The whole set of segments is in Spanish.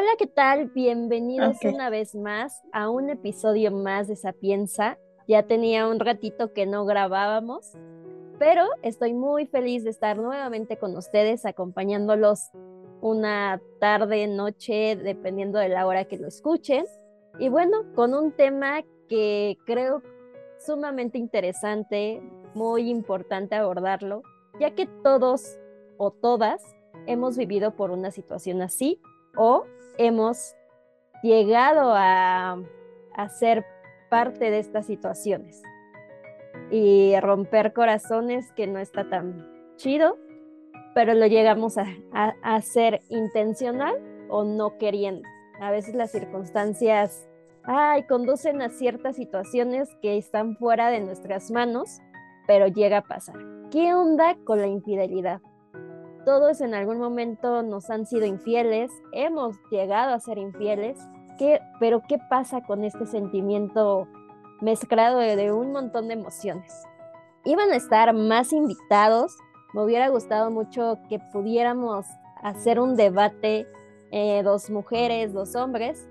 Hola, ¿qué tal? Bienvenidos una vez más a un episodio más de Sapienza. Ya tenía un ratito que no grabábamos, pero estoy muy feliz de estar nuevamente con ustedes, acompañándolos una tarde, noche, dependiendo de la hora que lo escuchen. Y bueno, con un tema que creo sumamente interesante, muy importante abordarlo, ya que todos o todas hemos vivido por una situación así o hemos llegado a, ser parte de estas situaciones y romper corazones que no está tan chido, pero lo llegamos a, hacer intencional o no queriendo. A veces las circunstancias ay, conducen a ciertas situaciones que están fuera de nuestras manos, pero llega a pasar. ¿Qué onda con la infidelidad? Todos en algún momento nos han sido infieles, hemos llegado a ser infieles, ¿qué, pero ¿qué pasa con este sentimiento mezclado de, un montón de emociones? Iban a estar más invitados, me hubiera gustado mucho que pudiéramos hacer un debate, eh, dos mujeres, dos hombres,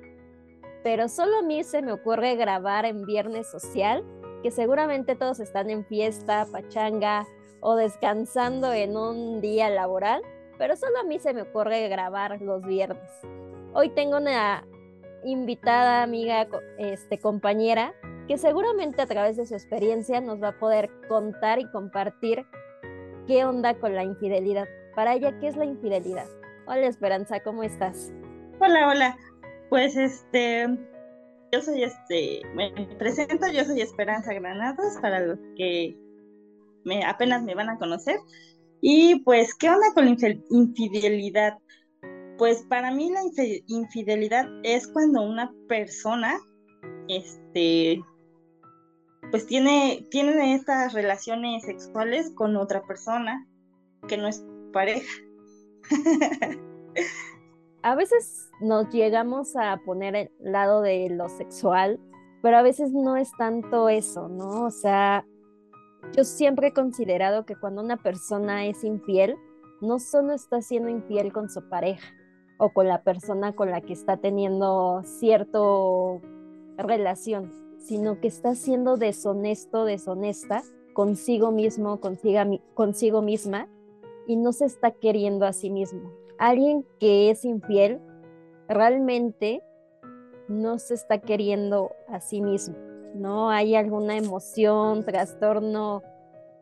pero solo a mí se me ocurre grabar en Viernes Social, que seguramente todos están en fiesta, pachanga, o descansando en un día laboral, pero solo a mí se me ocurre grabar los viernes. Hoy tengo una invitada amiga, este, compañera, que seguramente a través de su experiencia nos va a poder contar y compartir qué onda con la infidelidad. Para ella, ¿qué es la infidelidad? Hola Esperanza, ¿cómo estás? Hola, hola. Pues este, yo soy este, me presento, yo soy Esperanza Granados, para los que apenas me van a conocer. Y pues, ¿qué onda con la infidelidad? Pues para mí la infidelidad es cuando una persona, este, pues tiene, tiene estas relaciones sexuales con otra persona que no es pareja. a veces nos llegamos a poner el lado de lo sexual, pero a veces no es tanto eso, ¿no? O sea, yo siempre he considerado que cuando una persona es infiel, no solo está siendo infiel con su pareja o con la persona con la que está teniendo cierta relación, sino que está siendo deshonesto, deshonesta consigo mismo, consigo, consigo misma y no se está queriendo a sí mismo. Alguien que es infiel realmente no se está queriendo a sí mismo ¿no? Hay alguna emoción, trastorno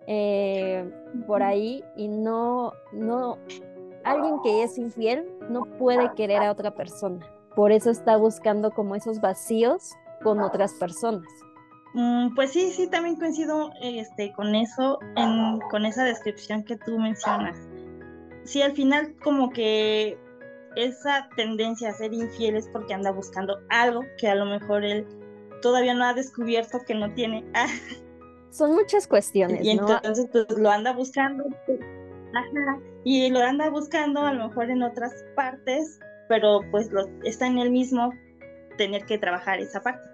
eh, por ahí y no, no, alguien que es infiel no puede querer a otra persona. Por eso está buscando como esos vacíos con otras personas. Mm, pues sí, sí, también coincido este, con eso, con esa descripción que tú mencionas. Sí, al final como que esa tendencia a ser infiel es porque anda buscando algo que a lo mejor él todavía no ha descubierto que no tiene. Son muchas cuestiones. Y entonces pues, lo anda buscando. y lo anda buscando a lo mejor en otras partes, pero pues lo, está en el mismo tener que trabajar esa parte.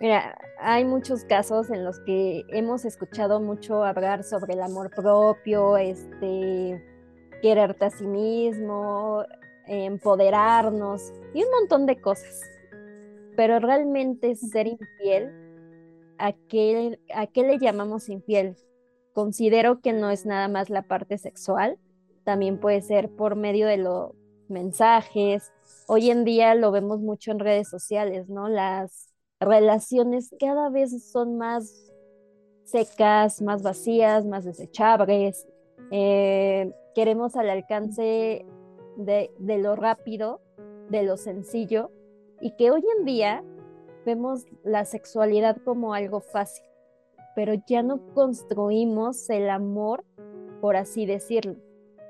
Mira, hay muchos casos en los que hemos escuchado mucho hablar sobre el amor propio, este, quererte a sí mismo, empoderarnos y un montón de cosas pero realmente ser infiel, ¿a qué, ¿a qué le llamamos infiel? Considero que no es nada más la parte sexual, también puede ser por medio de los mensajes. Hoy en día lo vemos mucho en redes sociales, ¿no? Las relaciones cada vez son más secas, más vacías, más desechables. Eh, queremos al alcance de, de lo rápido, de lo sencillo, y que hoy en día vemos la sexualidad como algo fácil, pero ya no construimos el amor, por así decirlo.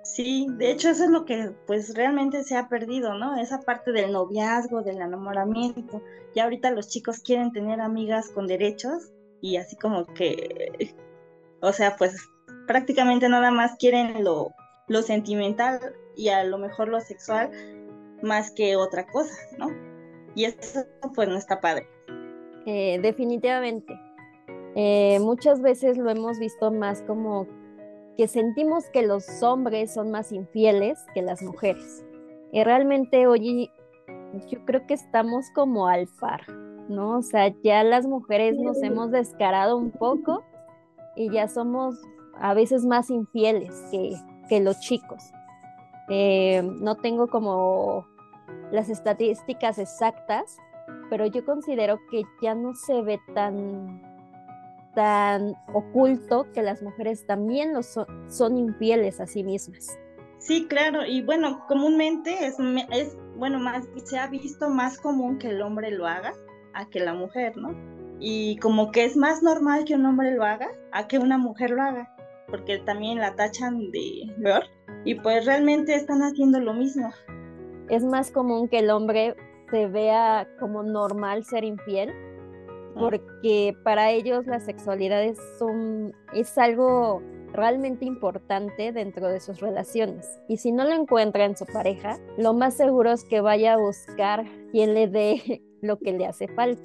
Sí, de hecho eso es lo que pues realmente se ha perdido, ¿no? Esa parte del noviazgo, del enamoramiento. Ya ahorita los chicos quieren tener amigas con derechos y así como que, o sea, pues prácticamente nada más quieren lo, lo sentimental y a lo mejor lo sexual más que otra cosa, ¿no? Y eso pues no está padre. Eh, definitivamente. Eh, muchas veces lo hemos visto más como que sentimos que los hombres son más infieles que las mujeres. Y realmente hoy yo creo que estamos como al par, ¿no? O sea, ya las mujeres nos hemos descarado un poco y ya somos a veces más infieles que, los chicos. Eh, no tengo como las estadísticas exactas, pero yo considero que ya no se ve tan, tan oculto que las mujeres también lo son, son infieles a sí mismas. Sí, claro, y bueno, comúnmente es, es, bueno, más se ha visto más común que el hombre lo haga a que la mujer, ¿no? Y como que es más normal que un hombre lo haga a que una mujer lo haga, porque también la tachan de peor y pues realmente están haciendo lo mismo. Es más común que el hombre se vea como normal ser infiel, porque para ellos la sexualidad es, es algo realmente importante dentro de sus relaciones. Y si no lo encuentra en su pareja, lo más seguro es que vaya a buscar quien le dé lo que le hace falta.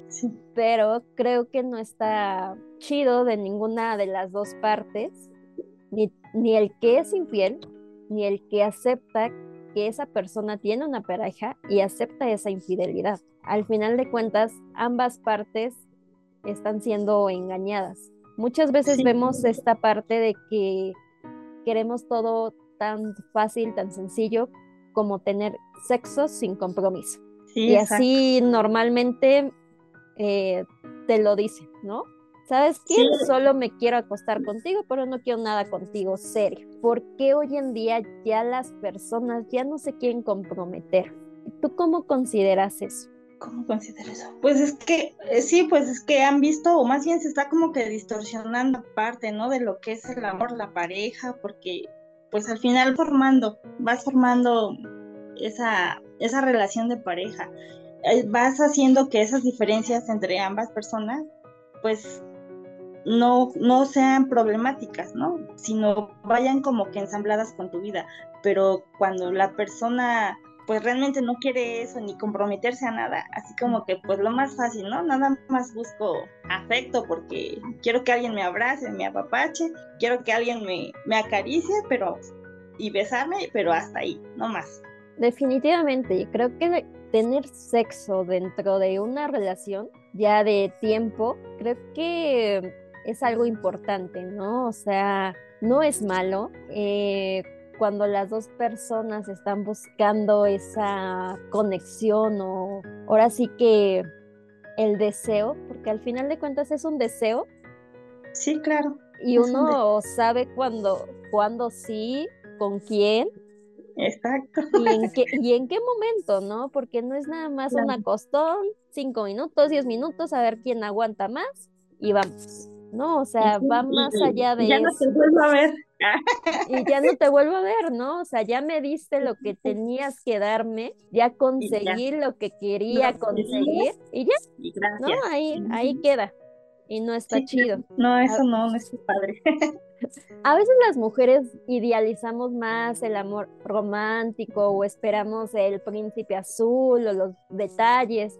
Pero creo que no está chido de ninguna de las dos partes, ni, ni el que es infiel, ni el que acepta que esa persona tiene una pareja y acepta esa infidelidad. Al final de cuentas, ambas partes están siendo engañadas. Muchas veces vemos esta parte de que queremos todo tan fácil, tan sencillo como tener sexo sin compromiso. y así normalmente eh, te lo dicen, ¿no? ¿Sabes qué? Solo me quiero acostar contigo, pero no quiero nada contigo serio. ¿Por qué hoy en día ya las personas ya no se quieren comprometer? ¿Tú cómo consideras eso? ¿Cómo consideras eso? Pues es que, eh, sí, pues es que han visto, o más bien se está como que distorsionando parte, ¿no? De lo que es el amor, la pareja, porque pues al final formando, vas formando esa, esa relación de pareja, eh, vas haciendo que esas diferencias entre ambas personas, pues no, no sean problemáticas, ¿no? Sino vayan como que ensambladas con tu vida. Pero cuando la persona pues realmente no quiere eso ni comprometerse a nada, así como que pues lo más fácil, ¿no? Nada más busco afecto porque quiero que alguien me abrace, me apapache, quiero que alguien me, me acaricie, pero y besarme, pero hasta ahí, no más. Definitivamente, creo que tener sexo dentro de una relación ya de tiempo, creo que es algo importante, ¿no? O sea, no es malo. Eh, cuando las dos personas están buscando esa conexión o ahora sí que el deseo, porque al final de cuentas es un deseo. Sí, claro. Y uno sabe cuándo, cuándo sí, con quién. Exacto. Y en, qué, y en qué momento, ¿no? Porque no es nada más un acostón, cinco minutos, diez minutos, a ver quién aguanta más y vamos. ¿No? O sea, va más allá de ya no te vuelvo a ver. y ya no te vuelvo a ver, ¿no? O sea, ya me diste lo que tenías que darme, ya conseguí lo que quería conseguir y ya, ¿no? Ahí, ahí queda. Y no está chido. No, eso no, no es padre. A veces las mujeres idealizamos más el amor romántico o esperamos el príncipe azul o los detalles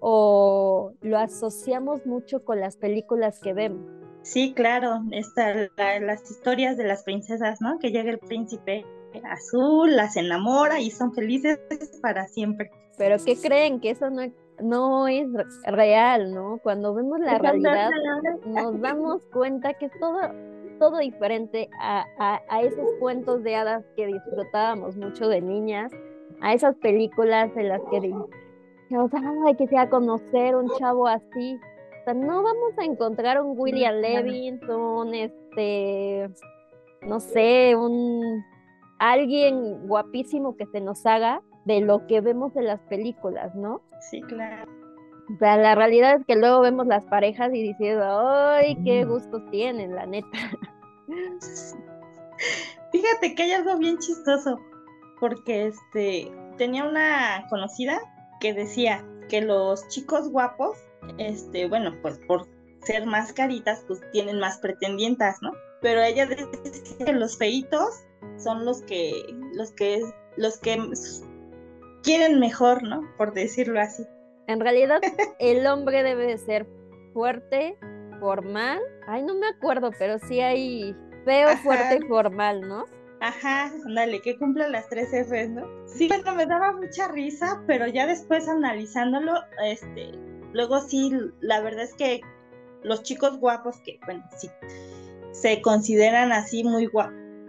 o lo asociamos mucho con las películas que vemos. Sí, claro, está las historias de las princesas, ¿no? Que llega el príncipe azul, las enamora y son felices para siempre. Pero ¿qué creen? Que eso no, no es real, ¿no? Cuando vemos la realidad nos damos cuenta que es todo, todo diferente a, a esos cuentos de hadas que disfrutábamos mucho de niñas, a esas películas en las que sea, hay que sea conocer un chavo así. O sea, no vamos a encontrar un William Levinson, este, no sé, un alguien guapísimo que se nos haga de lo que vemos en las películas, ¿no? Sí, claro. O sea, la realidad es que luego vemos las parejas y diciendo, ¡ay, qué gustos tienen, la neta! Fíjate que hay algo bien chistoso, porque este tenía una conocida que decía que los chicos guapos, este, bueno, pues por ser más caritas, pues tienen más pretendientas, ¿no? Pero ella decía que los feitos son los que, los que, los que quieren mejor, ¿no? Por decirlo así. En realidad, el hombre debe de ser fuerte, formal. Ay, no me acuerdo, pero sí hay feo, fuerte y formal, ¿no? Ajá, dale, que cumpla las tres Fs, ¿no? Sí, bueno, me daba mucha risa, pero ya después analizándolo, este, luego sí, la verdad es que los chicos guapos que, bueno, sí, se consideran así muy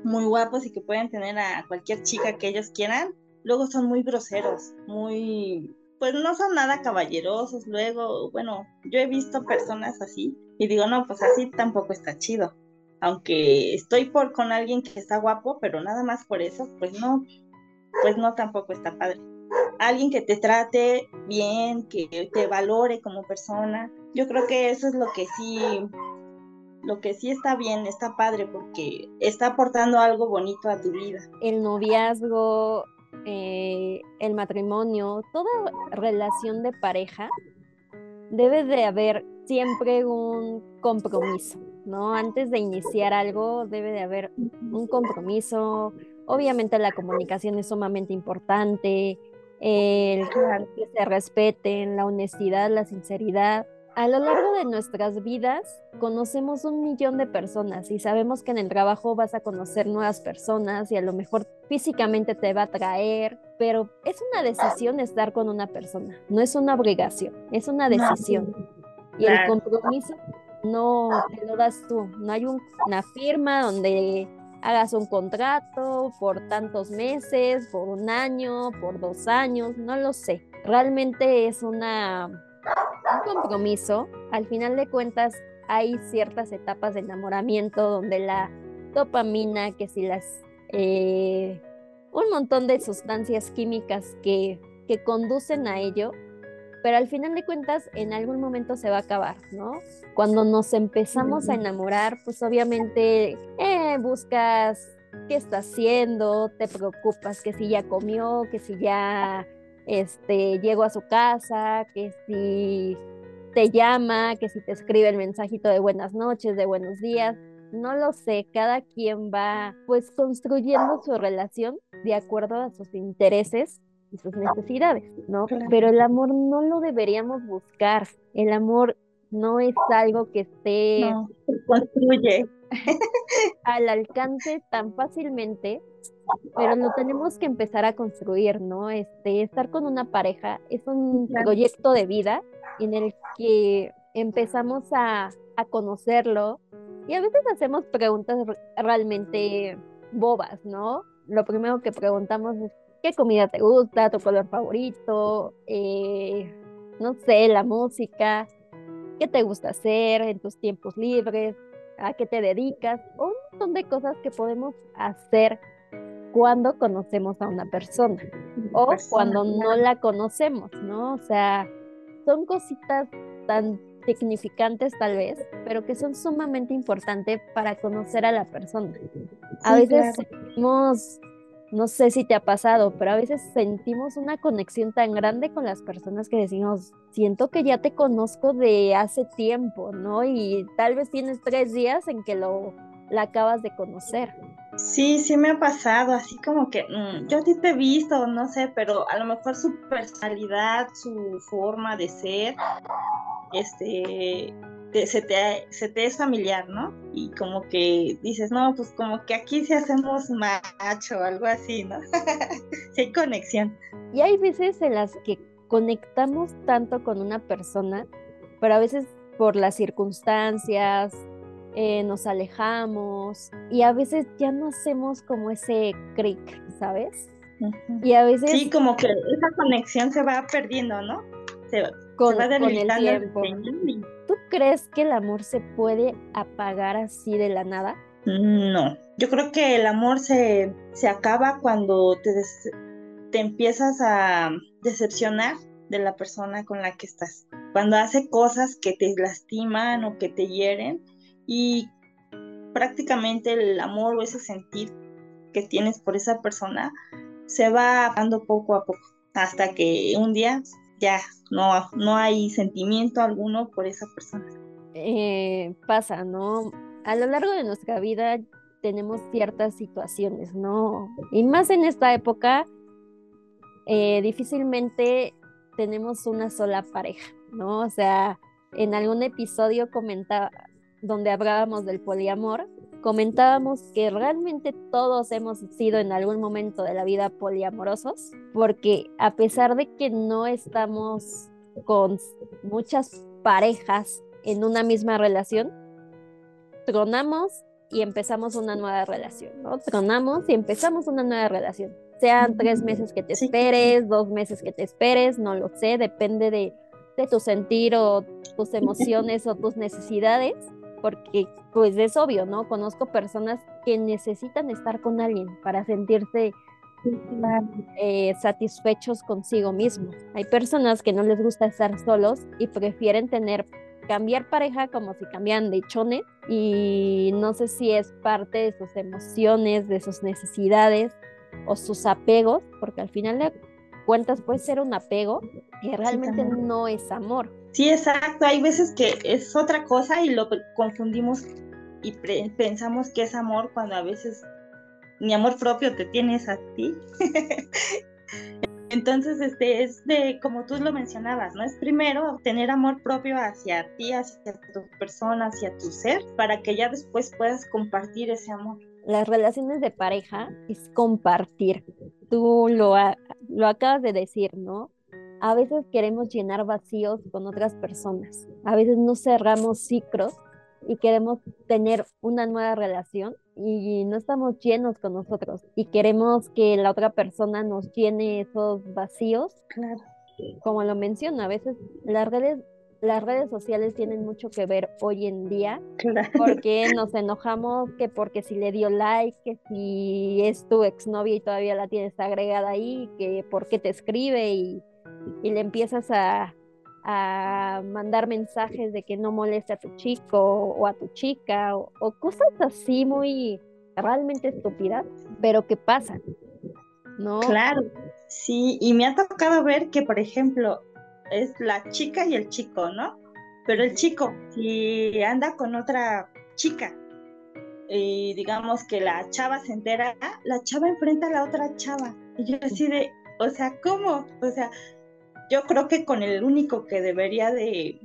muy guapos y que pueden tener a cualquier chica que ellos quieran, luego son muy groseros, muy, pues no son nada caballerosos, luego, bueno, yo he visto personas así y digo, no, pues así tampoco está chido aunque estoy por con alguien que está guapo, pero nada más por eso, pues no, pues no tampoco está padre. Alguien que te trate bien, que te valore como persona. Yo creo que eso es lo que sí, lo que sí está bien, está padre, porque está aportando algo bonito a tu vida. El noviazgo, eh, el matrimonio, toda relación de pareja debe de haber siempre un compromiso, ¿no? Antes de iniciar algo debe de haber un compromiso. Obviamente la comunicación es sumamente importante, el que se respeten, la honestidad, la sinceridad. A lo largo de nuestras vidas conocemos un millón de personas y sabemos que en el trabajo vas a conocer nuevas personas y a lo mejor físicamente te va a atraer, pero es una decisión estar con una persona, no es una obligación, es una decisión. Y el compromiso no te lo das tú, no hay una firma donde hagas un contrato por tantos meses, por un año, por dos años, no lo sé. Realmente es una, un compromiso. Al final de cuentas hay ciertas etapas de enamoramiento donde la dopamina, que si las... Eh, un montón de sustancias químicas que, que conducen a ello, pero al final de cuentas en algún momento se va a acabar, ¿no? Cuando nos empezamos a enamorar, pues obviamente eh, buscas qué está haciendo, te preocupas que si ya comió, que si ya este, llegó a su casa, que si te llama, que si te escribe el mensajito de buenas noches, de buenos días. No lo sé, cada quien va pues construyendo su relación de acuerdo a sus intereses sus necesidades, ¿no? Pero el amor no lo deberíamos buscar. El amor no es algo que esté construye al alcance tan fácilmente, pero lo tenemos que empezar a construir, ¿no? Este, estar con una pareja es un proyecto de vida en el que empezamos a, a conocerlo y a veces hacemos preguntas realmente bobas, ¿no? Lo primero que preguntamos es qué comida te gusta, tu color favorito, eh, no sé, la música, qué te gusta hacer en tus tiempos libres, a qué te dedicas, un montón de cosas que podemos hacer cuando conocemos a una persona o cuando no la conocemos, ¿no? O sea, son cositas tan significantes tal vez, pero que son sumamente importantes para conocer a la persona. A veces sentimos no sé si te ha pasado, pero a veces sentimos una conexión tan grande con las personas que decimos, siento que ya te conozco de hace tiempo, ¿no? Y tal vez tienes tres días en que lo la acabas de conocer. Sí, sí me ha pasado, así como que mm, yo a ti te he visto, no sé, pero a lo mejor su personalidad, su forma de ser, este, se, te, se te es familiar, ¿no? Y como que dices, no, pues como que aquí sí hacemos macho o algo así, ¿no? sí hay conexión. Y hay veces en las que conectamos tanto con una persona, pero a veces por las circunstancias, eh, nos alejamos y a veces ya no hacemos como ese clic, ¿sabes? Y a veces... Sí, como que esa conexión se va perdiendo, ¿no? Se, con, el tiempo. ¿Tú crees que el amor se puede apagar así de la nada? No, yo creo que el amor se, se acaba cuando te, te empiezas a decepcionar de la persona con la que estás. Cuando hace cosas que te lastiman o que te hieren y prácticamente el amor o ese sentir que tienes por esa persona se va apagando poco a poco hasta que un día ya no, no hay sentimiento alguno por esa persona. Eh, pasa, ¿no? A lo largo de nuestra vida tenemos ciertas situaciones, ¿no? Y más en esta época, eh, difícilmente tenemos una sola pareja, ¿no? O sea, en algún episodio comentaba, donde hablábamos del poliamor, comentábamos que realmente todos hemos sido en algún momento de la vida poliamorosos, porque a pesar de que no estamos con muchas parejas en una misma relación, tronamos y empezamos una nueva relación, ¿no? Tronamos y empezamos una nueva relación. Sean tres meses que te esperes, dos meses que te esperes, no lo sé, depende de, de tu sentir o tus emociones o tus necesidades, porque pues es obvio, ¿no? Conozco personas que necesitan estar con alguien para sentirse eh, satisfechos consigo mismos. Hay personas que no les gusta estar solos y prefieren tener cambiar pareja como si cambian de chones y no sé si es parte de sus emociones, de sus necesidades o sus apegos, porque al final de cuentas puede ser un apego que realmente no es amor. Sí, exacto. Hay veces que es otra cosa y lo confundimos y pensamos que es amor cuando a veces ni amor propio te tienes a ti. Entonces, este es de, como tú lo mencionabas, ¿no? Es primero tener amor propio hacia ti, hacia tu persona, hacia tu ser, para que ya después puedas compartir ese amor. Las relaciones de pareja es compartir. Tú lo, lo acabas de decir, ¿no? A veces queremos llenar vacíos con otras personas. A veces no cerramos ciclos y queremos tener una nueva relación y no estamos llenos con nosotros y queremos que la otra persona nos llene esos vacíos. Claro. Como lo menciono, a veces las redes las redes sociales tienen mucho que ver hoy en día porque nos enojamos que porque si le dio like, que si es tu exnovia y todavía la tienes agregada ahí, que por qué te escribe y, y le empiezas a, a mandar mensajes de que no moleste a tu chico o a tu chica o, cosas así muy realmente estúpidas, pero que pasan, ¿no? Claro, sí, y me ha tocado ver que, por ejemplo, es la chica y el chico, ¿no? Pero el chico, si anda con otra chica, y digamos que la chava se entera, la chava enfrenta a la otra chava. Y yo así de, o sea, ¿cómo? O sea, yo creo que con el único que debería de,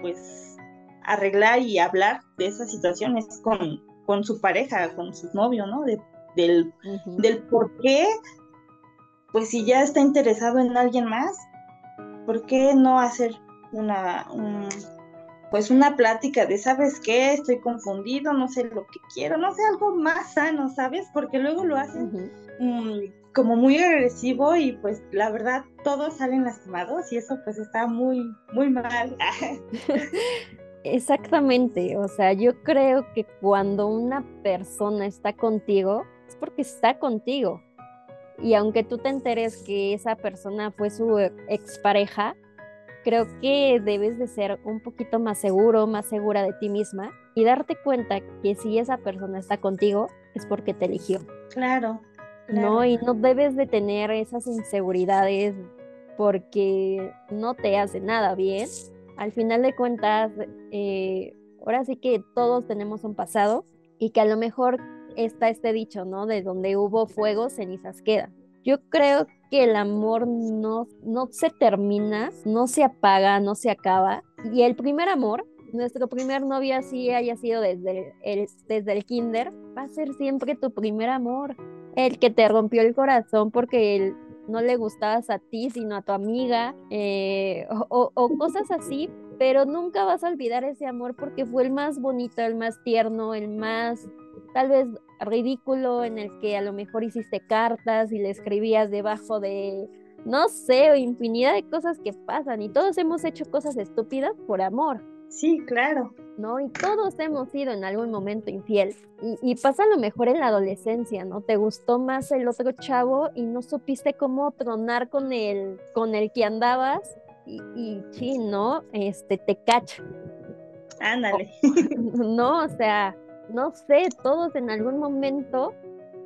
pues, arreglar y hablar de esa situación es con, con su pareja, con su novio, ¿no? De, del, del por qué, pues si ya está interesado en alguien más, ¿por qué no hacer una, pues una plática de, ¿sabes qué? Estoy confundido, no sé lo que quiero, no sé, algo más sano, ¿sabes? Porque luego lo hacen como muy agresivo y pues la verdad todos salen lastimados y eso pues está muy, muy mal. Exactamente, o sea, yo creo que cuando una persona está contigo es porque está contigo. Y aunque tú te enteres que esa persona fue su expareja, creo que debes de ser un poquito más seguro, más segura de ti misma y darte cuenta que si esa persona está contigo es porque te eligió. Claro, ¿no? Y no debes de tener esas inseguridades porque no te hace nada bien. Al final de cuentas, eh, ahora sí que todos tenemos un pasado y que a lo mejor está este dicho, ¿no? De donde hubo fuego, cenizas quedan. Yo creo que el amor no, no se termina, no se apaga, no se acaba. Y el primer amor, nuestro primer novio así haya sido desde el, desde el kinder, va a ser siempre tu primer amor el que te rompió el corazón porque él no le gustabas a ti, sino a tu amiga, eh, o, cosas así, pero nunca vas a olvidar ese amor porque fue el más bonito, el más tierno, el más tal vez ridículo, en el que a lo mejor hiciste cartas y le escribías debajo de, no sé, infinidad de cosas que pasan y todos hemos hecho cosas estúpidas por amor. Sí, claro. ¿no? Y todos hemos sido en algún momento infiel. Y, pasa lo mejor en la adolescencia, ¿no? Te gustó más el otro chavo y no supiste cómo tronar con el, con el que andabas y, y sí, ¿no? Este, te cacha. Ándale. no, o sea, no sé, todos en algún momento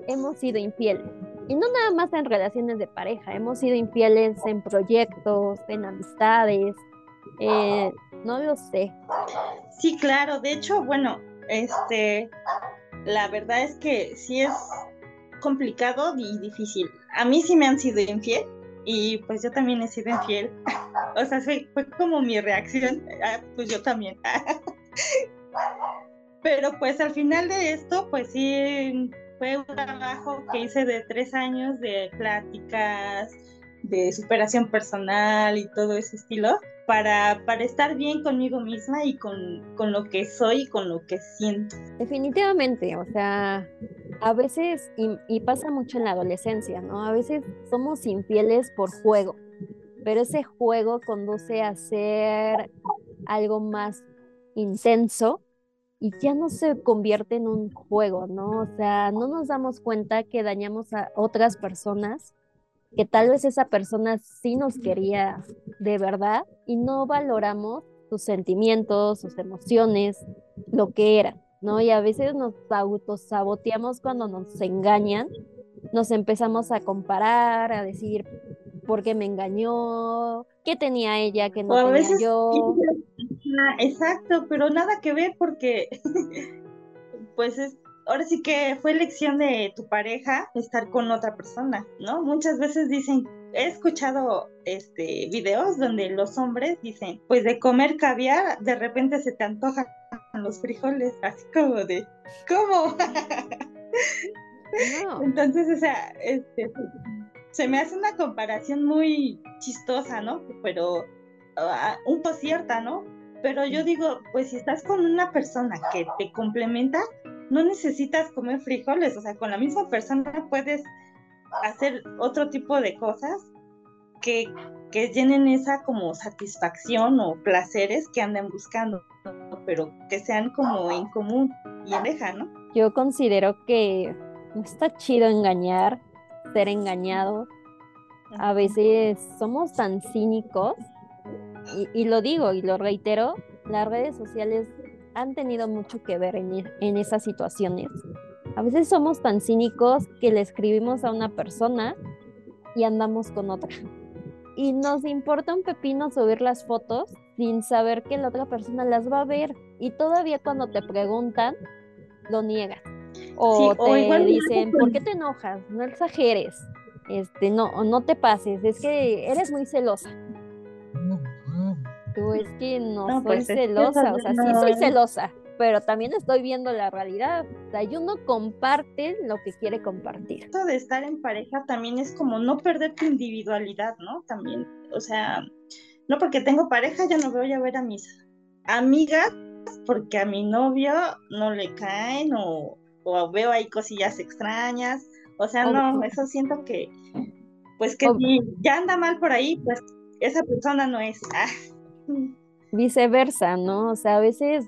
hemos sido infieles. Y no nada más en relaciones de pareja, hemos sido infieles en proyectos, en amistades, eh, no lo sé. Sí, claro. De hecho, bueno, este, la verdad es que sí es complicado y difícil. A mí sí me han sido infiel y pues yo también he sido infiel. o sea, fue, como mi reacción. Ah, pues yo también. Pero pues al final de esto, pues sí, fue un trabajo que hice de tres años de pláticas, de superación personal y todo ese estilo, para, para estar bien conmigo misma y con, con lo que soy y con lo que siento. Definitivamente, o sea, a veces, y, y pasa mucho en la adolescencia, ¿no? A veces somos infieles por juego, pero ese juego conduce a ser algo más intenso y ya no se convierte en un juego, ¿no? O sea, no nos damos cuenta que dañamos a otras personas, que tal vez esa persona sí nos quería de verdad y no valoramos sus sentimientos, sus emociones, lo que era, ¿no? Y a veces nos autosaboteamos cuando nos engañan, nos empezamos a comparar, a decir, ¿por qué me engañó? ¿Qué tenía ella que no tenía yo? exacto, pero nada que ver porque pues es ahora sí que fue elección de tu pareja estar con otra persona, ¿no? Muchas veces dicen, he escuchado este videos donde los hombres dicen, pues de comer caviar, de repente se te antojan los frijoles, así como de, ¿cómo? Entonces, o sea, este, se me hace una comparación muy chistosa, ¿no? Pero ah, un poco cierta, ¿no? Pero yo digo, pues si estás con una persona que te complementa, no necesitas comer frijoles, o sea, con la misma persona puedes hacer otro tipo de cosas que, que llenen esa como satisfacción o placeres que anden buscando, pero que sean como en común y en ¿no? Yo considero que no está chido engañar, ser engañado. A veces somos tan cínicos y, lo digo y lo reitero, las redes sociales han tenido mucho que ver en, en esas situaciones. A veces somos tan cínicos que le escribimos a una persona y andamos con otra. Y nos importa un pepino subir las fotos sin saber que la otra persona las va a ver. Y todavía cuando te preguntan, lo niegas. O te dicen, ¿por qué te enojas? No exageres. Este, no, no te pases, es que eres muy celosa tú es que no, soy pues, celosa, o sea, sí soy celosa, pero también estoy viendo la realidad. O sea, y uno comparte lo que quiere compartir. Esto de estar en pareja también es como no perder tu individualidad, ¿no? También, o sea, no porque tengo pareja ya no voy a ver a mis amigas porque a mi novio no le caen o, veo ahí cosillas extrañas. O sea, no, eso siento que, pues que si ya anda mal por ahí, pues esa persona no es. Ah, viceversa, ¿no? O sea, a veces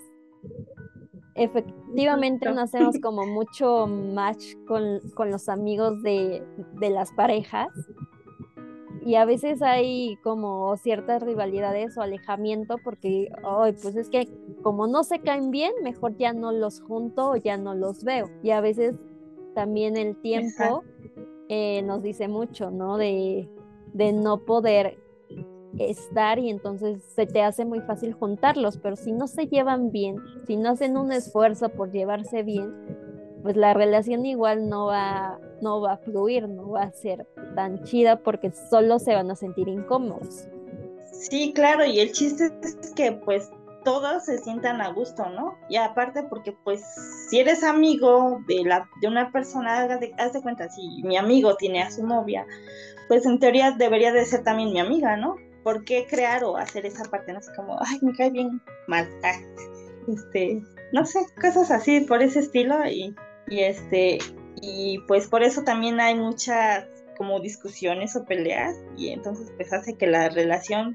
efectivamente no hacemos como mucho match con, los amigos de, las parejas y a veces hay como ciertas rivalidades o alejamiento porque, ay, pues es que como no se caen bien, mejor ya no los junto o ya no los veo. Y a veces también el tiempo eh, nos dice mucho, ¿no? De, de no poder estar y entonces se te hace muy fácil juntarlos, pero si no se llevan bien, si no hacen un esfuerzo por llevarse bien, pues la relación igual no va, no va a fluir, no va a ser tan chida porque solo se van a sentir incómodos. Sí, claro, y el chiste es que pues todos se sientan a gusto, ¿no? Y aparte porque pues si eres amigo de, la, de una persona, haz de, haz de cuenta, si mi amigo tiene a su novia, pues en teoría debería de ser también mi amiga, ¿no? ¿Por qué crear o hacer esa parte? No sé, como, ay, me cae bien mal. Ah, este, no sé, cosas así por ese estilo y, y este, y pues por eso también hay muchas como discusiones o peleas y entonces pues hace que la relación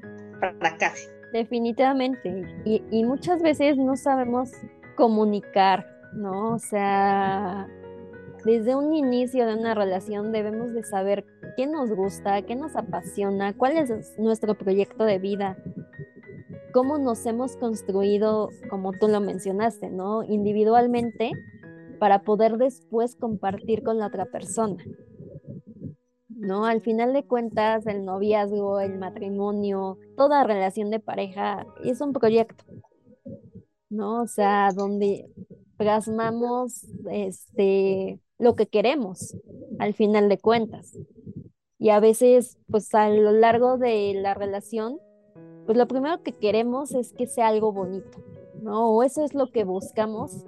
fracase. Definitivamente. Y, y muchas veces no sabemos comunicar, ¿no? O sea, desde un inicio de una relación debemos de saber qué nos gusta, qué nos apasiona, cuál es nuestro proyecto de vida, cómo nos hemos construido, como tú lo mencionaste, ¿no? Individualmente para poder después compartir con la otra persona. ¿No? Al final de cuentas, el noviazgo, el matrimonio, toda relación de pareja es un proyecto, ¿no? O sea, donde plasmamos este lo que queremos al final de cuentas. Y a veces, pues a lo largo de la relación, pues lo primero que queremos es que sea algo bonito, ¿no? O eso es lo que buscamos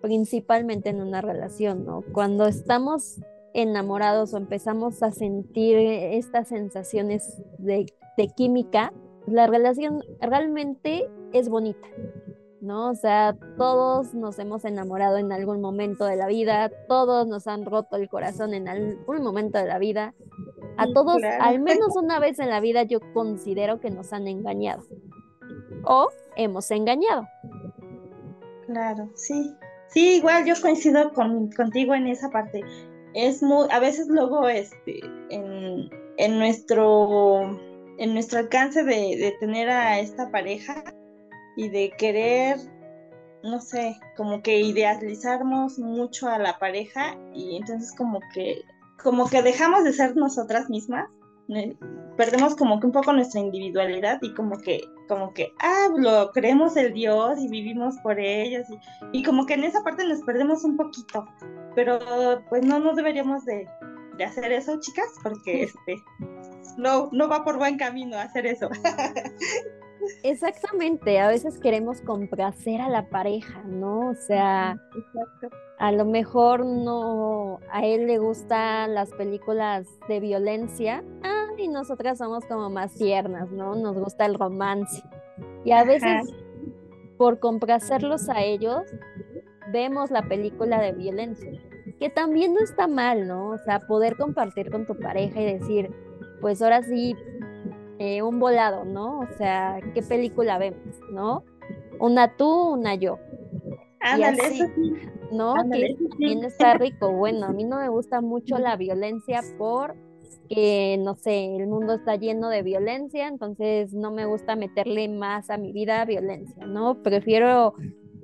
principalmente en una relación, ¿no? Cuando estamos enamorados o empezamos a sentir estas sensaciones de, de química, la relación realmente es bonita, ¿no? O sea, todos nos hemos enamorado en algún momento de la vida, todos nos han roto el corazón en algún momento de la vida. A todos, al menos una vez en la vida, yo considero que nos han engañado o hemos engañado. Claro, sí. Sí, igual yo coincido con, contigo en esa parte. Es muy, a veces luego este, en, en nuestro en nuestro alcance de, de, tener a esta pareja y de querer, no sé, como que idealizarnos mucho a la pareja y entonces como que, como que dejamos de ser nosotras mismas, perdemos como que un poco nuestra individualidad y como que, como que, ah, lo creemos el Dios y vivimos por ellos y, y como que en esa parte nos perdemos un poquito, pero pues no, no deberíamos de, de hacer eso, chicas, porque este no, no va por buen camino hacer eso. Exactamente, a veces queremos complacer a la pareja, ¿no? O sea, a lo mejor no, a él le gustan las películas de violencia, ah, y nosotras somos como más tiernas, ¿no? Nos gusta el romance. Y a veces, por complacerlos a ellos, vemos la película de violencia, que también no está mal, ¿no? O sea, poder compartir con tu pareja y decir, pues ahora sí, eh, un volado, ¿no? O sea, ¿qué película vemos, no? Una tú, una yo. Ándale, eso sí. ¿No? que también está rico. Bueno, a mí no me gusta mucho la violencia por que, no sé, el mundo está lleno de violencia, entonces no me gusta meterle más a mi vida violencia, ¿no? Prefiero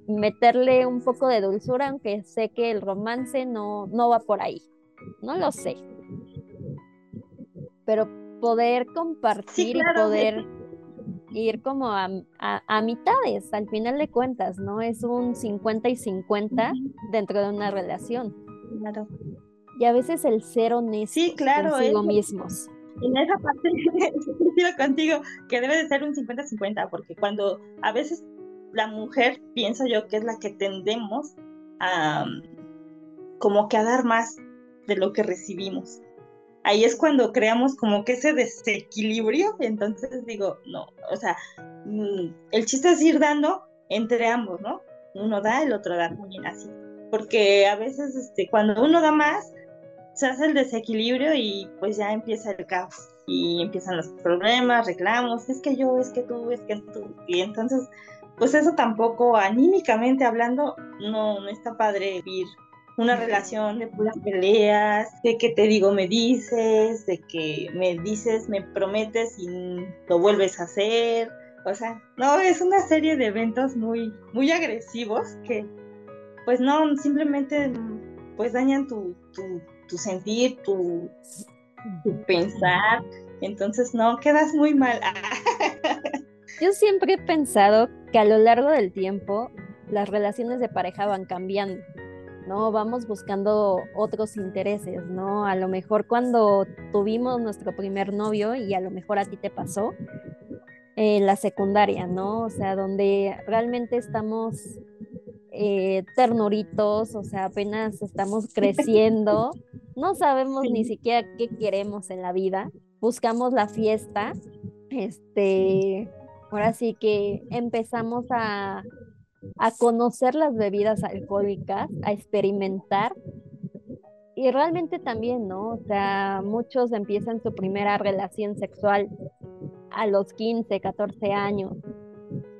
meterle un poco de dulzura, aunque sé que el romance no, no va por ahí. No lo sé. Pero poder compartir y poder ir como a, a, mitades, al final de cuentas, ¿no? Es un 50 y 50 dentro de una relación. Claro. Y a veces el ser honesto sí, claro, consigo mismos. En esa parte coincido contigo que debe de ser un 50-50, porque cuando a veces la mujer, pienso yo que es la que tendemos a como que a dar más de lo que recibimos ahí es cuando creamos como que ese desequilibrio, entonces digo, no, o sea, mm, el chiste es ir dando entre ambos, ¿no? Uno da, el otro da también así, porque a veces este, cuando uno da más, se hace el desequilibrio y pues ya empieza el caos y empiezan los problemas, reclamos, es que yo, es que tú, es que tú, y entonces, pues eso tampoco anímicamente hablando, no, no está padre vivir una relación de puras peleas, de que te digo, me dices, de que me dices, me prometes y lo vuelves a hacer. O sea, no, es una serie de eventos muy, muy agresivos que, pues no, simplemente, pues dañan tu, tu, sentir, tu, tu pensar. Entonces, no, quedas muy mal. Yo siempre he pensado que a lo largo del tiempo las relaciones de pareja van cambiando. ¿No? Vamos buscando otros intereses, ¿no? A lo mejor cuando tuvimos nuestro primer novio y a lo mejor a ti te pasó la secundaria, ¿no? O sea, donde realmente estamos eh, ternuritos, o sea, apenas estamos creciendo, no sabemos ni siquiera qué queremos en la vida, buscamos la fiesta, este, ahora sí que empezamos a a conocer las bebidas alcohólicas, a experimentar. Y realmente también, ¿no? O sea, muchos empiezan su primera relación sexual a los 15, 14 años,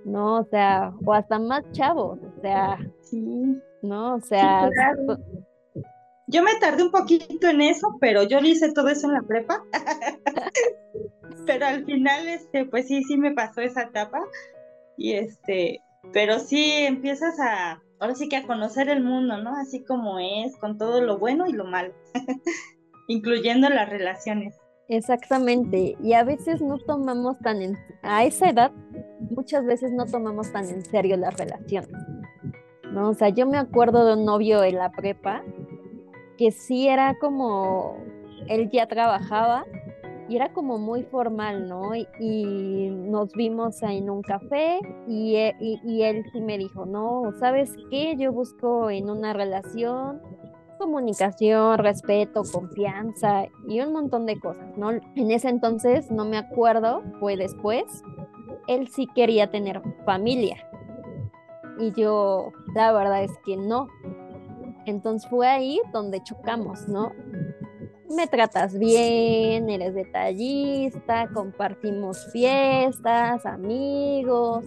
¿no? O sea, o hasta más chavos, o sea, sí. ¿no? O sea, yo me tardé un poquito en eso, pero yo hice todo eso en la prepa. pero al final, este, pues sí, sí me pasó esa etapa. Y este, pero sí empiezas a, ahora sí que a conocer el mundo, ¿no? Así como es, con todo lo bueno y lo malo, incluyendo las relaciones. Exactamente, y a veces no tomamos tan en, a esa edad, muchas veces no tomamos tan en serio las relaciones, ¿no? O sea, yo me acuerdo de un novio en la prepa que sí era como, él ya trabajaba y era como muy formal, ¿no? Y, nos vimos en un café y, e, y, y, él sí me dijo, no, ¿sabes qué? Yo busco en una relación comunicación, respeto, confianza y un montón de cosas, ¿no? En ese entonces, no me acuerdo, fue después, él sí quería tener familia y yo, la verdad es que no. Entonces fue ahí donde chocamos, ¿no? Me tratas bien, eres detallista, compartimos fiestas, amigos,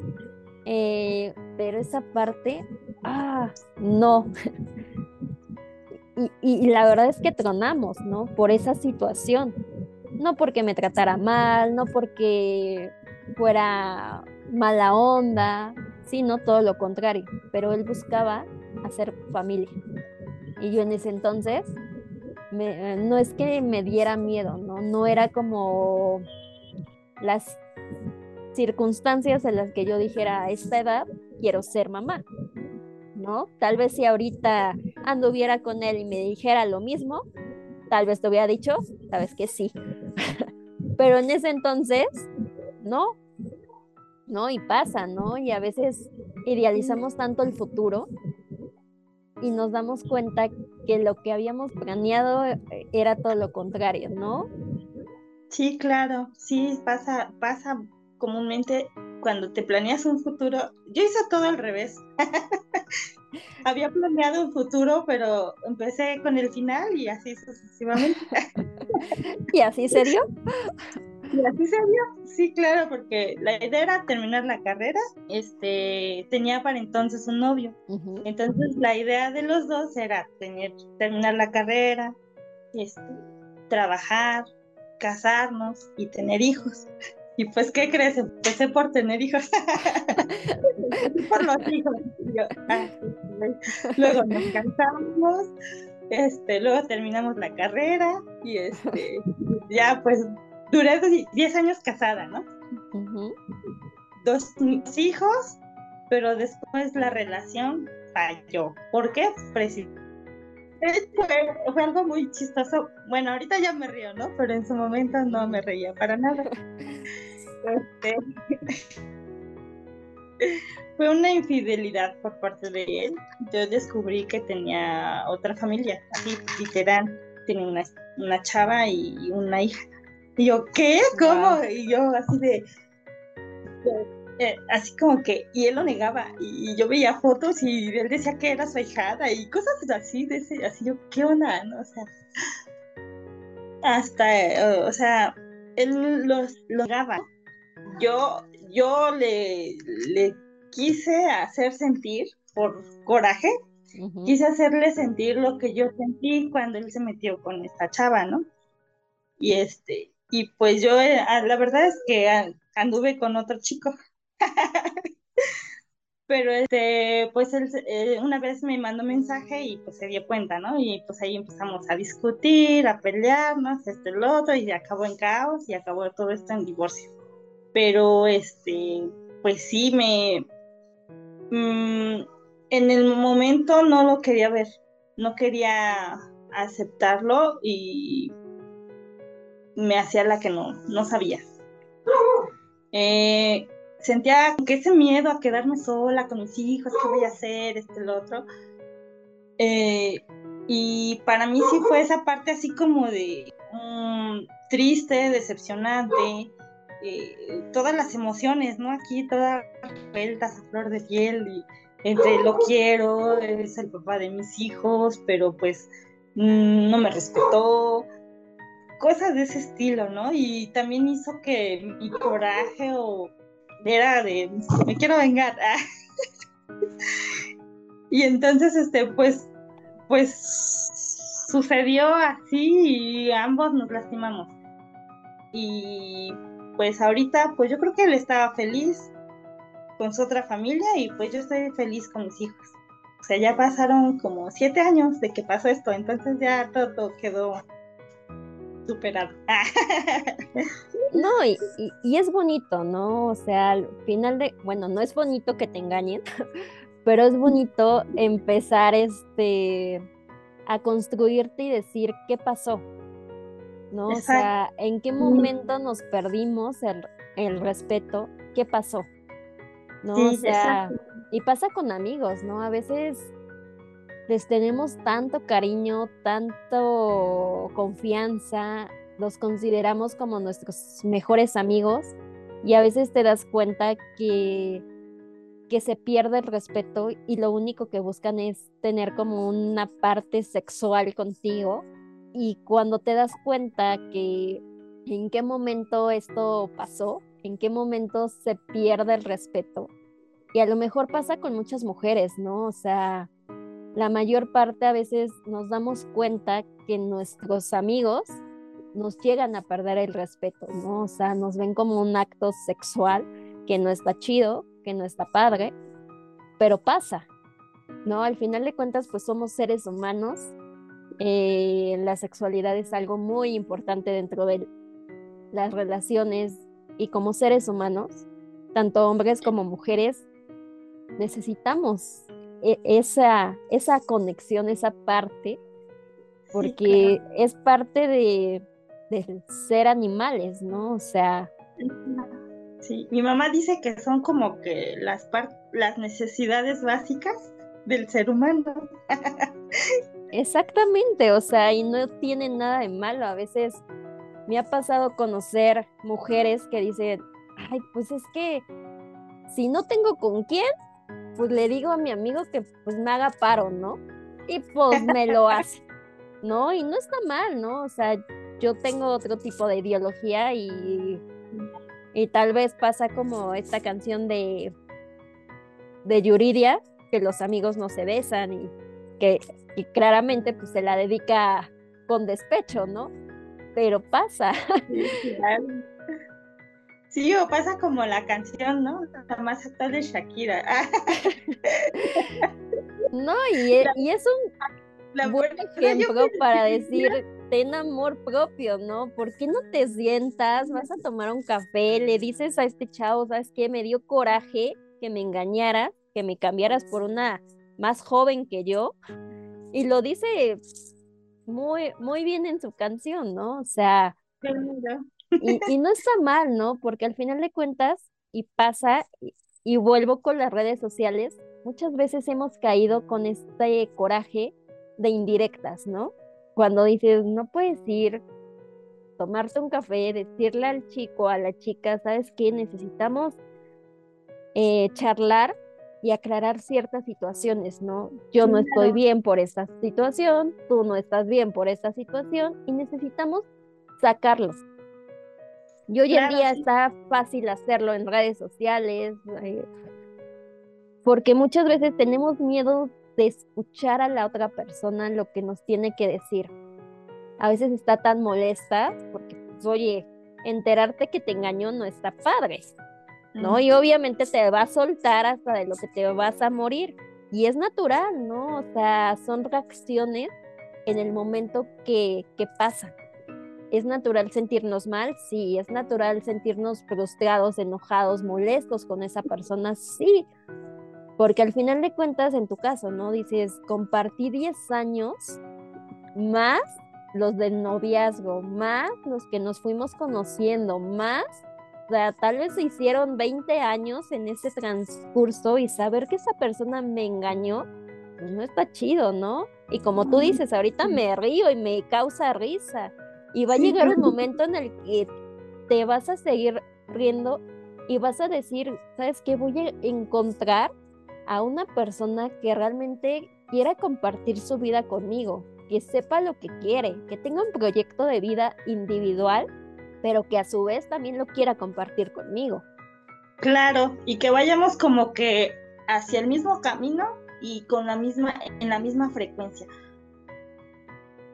eh, pero esa parte, ah, no. y, la verdad es que tronamos, ¿no? Por esa situación. No porque me tratara mal, no porque fuera mala onda, sino todo lo contrario, pero él buscaba hacer familia. Y yo en ese entonces eh, no es que me diera miedo, ¿no? No era como las circunstancias en las que yo dijera a esta edad quiero ser mamá, ¿no? Tal vez si ahorita anduviera con él y me dijera lo mismo, tal vez te hubiera dicho, sabes que sí. Pero en ese entonces, no, ¿no? Y pasa, ¿no? Y a veces idealizamos tanto el futuro y nos damos cuenta que lo que habíamos planeado eh, era todo lo contrario, ¿no? Sí, claro, sí, pasa, pasa comúnmente cuando te planeas un futuro. Yo hice todo al revés. Había planeado un futuro, pero empecé con el final y así sucesivamente. ¿Y así se dio? Y así se dio, sí, claro, porque la idea era terminar la carrera. Este, tenía para entonces un novio. Entonces la idea de los dos era tener, terminar la carrera, este, trabajar, casarnos y tener hijos. Y pues, ¿qué crees? Empecé por tener hijos. por los hijos. Ah, luego nos casamos, este, luego terminamos la carrera y este, ya pues duré 10 años casada, ¿no? Dos hijos, pero después la relación falló. ¿Por qué? Precisamente fue, algo muy chistoso. Bueno, ahorita ya me río, ¿no? Pero en su momento no me reía para nada. Este, fue una infidelidad por parte de él. Yo descubrí que tenía otra familia, así literal. Tenía una, una chava y una hija. Y yo, ¿qué? ¿Cómo? Y yo así de, eh, así como que, y él lo negaba, y, yo veía fotos y él decía que era su hijada y cosas así, de ese, así yo, ¿qué onda? ¿no? O sea, hasta, o sea, él lo negaba. Yo, yo le, le quise hacer sentir, por coraje, quise hacerle sentir lo que yo sentí cuando él se metió con esta chava, ¿no? Y este, y pues yo, eh, ah, la verdad es que anduve con otro chico. Pero este, pues él eh, una vez me mandó mensaje y pues se dio cuenta, ¿no? Y pues ahí empezamos a discutir, a pelearnos, este, el otro, y acabó en caos y acabó todo esto en divorcio. Pero este, pues sí, me. Mm, en el momento no lo quería ver, no quería aceptarlo y me hacía la que no, no sabía. Eh, sentía que ese miedo a quedarme sola con mis hijos, qué voy a hacer, este, el otro. Eh, y para mí sí fue esa parte así como de um, triste, decepcionante, eh, todas las emociones, ¿no? Aquí todas vueltas a flor de piel y entre lo quiero, es el papá de mis hijos, pero pues mm, no me respetó, cosas de ese estilo, ¿no? Y también hizo que mi coraje o era de me quiero vengar. y entonces este pues pues sucedió así y ambos nos lastimamos. Y pues ahorita pues yo creo que él estaba feliz con su otra familia y pues yo estoy feliz con mis hijos. O sea, ya pasaron como siete años de que pasó esto, entonces ya todo quedó superado. no, y, es bonito, ¿no? O sea, al final de, bueno, no es bonito que te engañen, pero es bonito empezar este a construirte y decir qué pasó, ¿no? O sea, ¿en qué momento nos perdimos el, el respeto? ¿Qué pasó? ¿No? o sea, y pasa con amigos, ¿no? A veces les tenemos tanto cariño, tanto confianza, los consideramos como nuestros mejores amigos y a veces te das cuenta que, que se pierde el respeto y lo único que buscan es tener como una parte sexual contigo y cuando te das cuenta que en qué momento esto pasó, en qué momento se pierde el respeto. Y a lo mejor pasa con muchas mujeres, ¿no? O sea, la mayor parte a veces nos damos cuenta que nuestros amigos nos llegan a perder el respeto, ¿no? O sea, nos ven como un acto sexual que no está chido, que no está padre, pero pasa, ¿no? Al final de cuentas, pues somos seres humanos. Eh, la sexualidad es algo muy importante dentro de las relaciones y como seres humanos, tanto hombres como mujeres, necesitamos esa, esa conexión, esa parte, porque es parte de, de ser animales, ¿no? O sea... Sí, mi mamá dice que son como que las, las necesidades básicas del ser humano. Exactamente, o sea, y no tiene nada de malo. A veces me ha pasado conocer mujeres que dicen, ay, pues es que si no tengo con quién, pues le digo a mi amigo que pues me haga paro, ¿no? Y pues me lo hace, ¿no? Y no está mal, ¿no? O sea, yo tengo otro tipo de ideología y, y tal vez pasa como esta canción de, de Yuridia, que los amigos no se besan y que y claramente pues se la dedica con despecho, ¿no? Pero pasa. Sí, o pasa como la canción, ¿no? La más actual de Shakira. no, y, y es un buen ejemplo para decir ten amor propio, ¿no? ¿Por qué no te sientas, vas a tomar un café, le dices a este chavo, ¿sabes qué? Me dio coraje que me engañaras, que me cambiaras por una más joven que yo. Y lo dice muy, muy bien en su canción, ¿no? O sea, y, y, no está mal, ¿no? Porque al final de cuentas, y pasa, y, y vuelvo con las redes sociales, muchas veces hemos caído con este coraje de indirectas, ¿no? cuando dices, no puedes ir, tomarte un café, decirle al chico, a la chica, ¿sabes qué? Necesitamos eh, charlar y aclarar ciertas situaciones, ¿no? Yo no estoy bien por esta situación, tú no estás bien por esta situación y necesitamos sacarlos. Y hoy en día está fácil hacerlo en redes sociales, eh, porque muchas veces tenemos miedo de escuchar a la otra persona lo que nos tiene que decir. A veces está tan molesta porque, pues, oye, enterarte que te engañó no está padre, ¿no? Y obviamente te va a soltar hasta de lo que te vas a morir. Y es natural, ¿no? O sea, son reacciones en el momento que, que pasan. ¿Es natural sentirnos mal? Sí. ¿Es natural sentirnos frustrados, enojados, molestos con esa persona? Sí. Porque al final de cuentas, en tu caso, ¿no? Dices, compartí 10 años más los del noviazgo, más los que nos fuimos conociendo, más, o sea, tal vez se hicieron 20 años en ese transcurso y saber que esa persona me engañó, pues no está chido, ¿no? Y como tú dices, ahorita me río y me causa risa. Y va a llegar un momento en el que te vas a seguir riendo y vas a decir, ¿sabes qué? Voy a encontrar a una persona que realmente quiera compartir su vida conmigo, que sepa lo que quiere, que tenga un proyecto de vida individual, pero que a su vez también lo quiera compartir conmigo. Claro, y que vayamos como que hacia el mismo camino y con la misma en la misma frecuencia.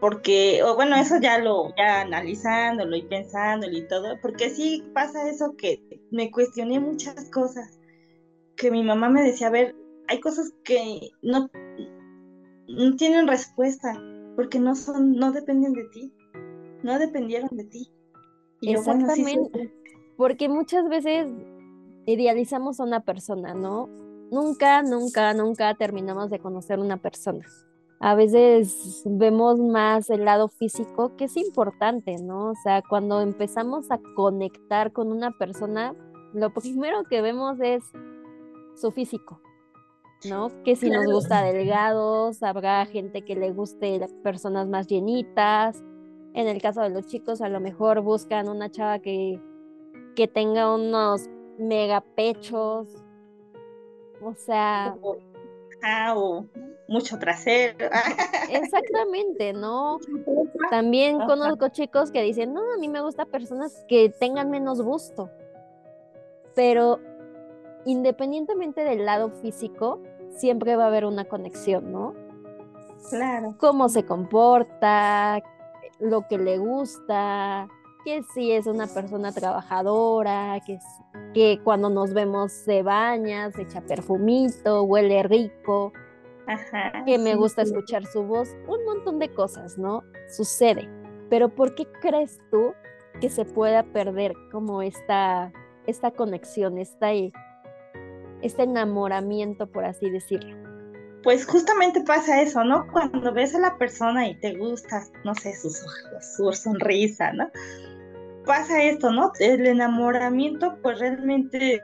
Porque o bueno, eso ya lo ya analizándolo y pensándolo y todo, porque sí pasa eso que me cuestioné muchas cosas que mi mamá me decía, a ver, hay cosas que no, no tienen respuesta porque no son, no dependen de ti, no dependieron de ti. Exactamente, porque muchas veces idealizamos a una persona, ¿no? Nunca, nunca, nunca terminamos de conocer una persona. A veces vemos más el lado físico, que es importante, ¿no? O sea, cuando empezamos a conectar con una persona, lo primero que vemos es su físico, ¿no? Que si nos gusta delgados, habrá gente que le guste las personas más llenitas. En el caso de los chicos, a lo mejor buscan una chava que, que tenga unos mega pechos. O sea, o mucho trasero. Exactamente, ¿no? También conozco chicos que dicen, no, a mí me gusta personas que tengan menos gusto. Pero independientemente del lado físico, siempre va a haber una conexión, ¿no? Claro. Cómo se comporta, lo que le gusta, que si es una persona trabajadora, que, que cuando nos vemos se baña, se echa perfumito, huele rico, que me gusta escuchar su voz, un montón de cosas, ¿no? Sucede. Pero ¿por qué crees tú que se pueda perder como esta, esta conexión, esta, este enamoramiento, por así decirlo? Pues justamente pasa eso, ¿no? Cuando ves a la persona y te gusta, no sé, sus ojos, su sonrisa, ¿no? pasa esto, ¿no? El enamoramiento pues realmente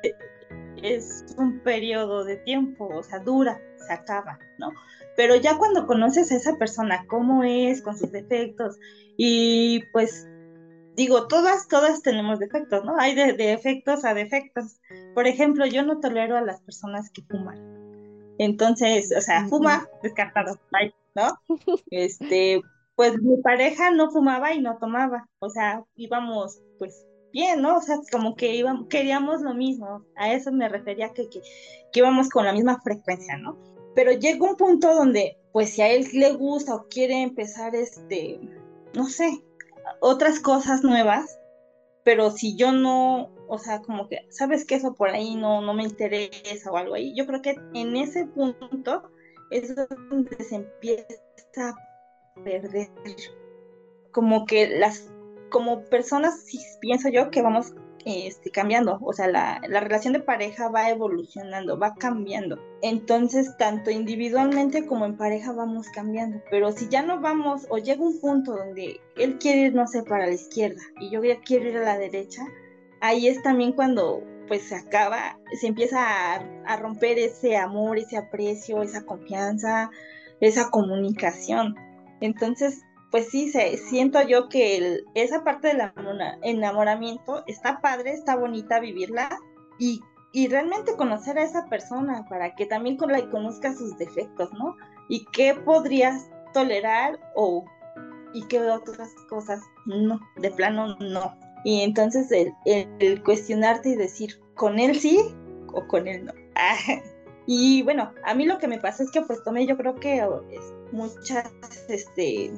es un periodo de tiempo, o sea, dura, se acaba, ¿no? Pero ya cuando conoces a esa persona, cómo es, con sus defectos, y pues digo, todas, todas tenemos defectos, ¿no? Hay de, defectos a defectos. Por ejemplo, yo no tolero a las personas que fuman. Entonces, o sea, fuma, descartado, ¿no? Este, pues mi pareja no fumaba y no tomaba, o sea, íbamos pues bien, ¿no? O sea, como que íbamos, queríamos lo mismo, a eso me refería que, que, que íbamos con la misma frecuencia, ¿no? Pero llega un punto donde, pues si a él le gusta o quiere empezar, este, no sé, otras cosas nuevas, pero si yo no, o sea, como que, ¿sabes que Eso por ahí no, no me interesa o algo ahí. Yo creo que en ese punto es donde se empieza perder. Como que las, como personas, pienso yo que vamos este, cambiando, o sea, la, la, relación de pareja va evolucionando, va cambiando. Entonces, tanto individualmente como en pareja vamos cambiando. Pero si ya no vamos, o llega un punto donde él quiere ir, no sé, para la izquierda y yo ya quiero ir a la derecha, ahí es también cuando pues se acaba, se empieza a, a romper ese amor, ese aprecio, esa confianza, esa comunicación. Entonces, pues sí, se, siento yo que esa parte del enamoramiento está padre, está bonita vivirla y, realmente conocer a esa persona para que también con la conozca sus defectos, ¿no? Y qué podrías tolerar o y qué otras cosas no, de plano no. Y entonces el, el cuestionarte y decir, ¿con él sí o con él no? y bueno, a mí lo que me pasa es que pues tomé yo creo que muchas este,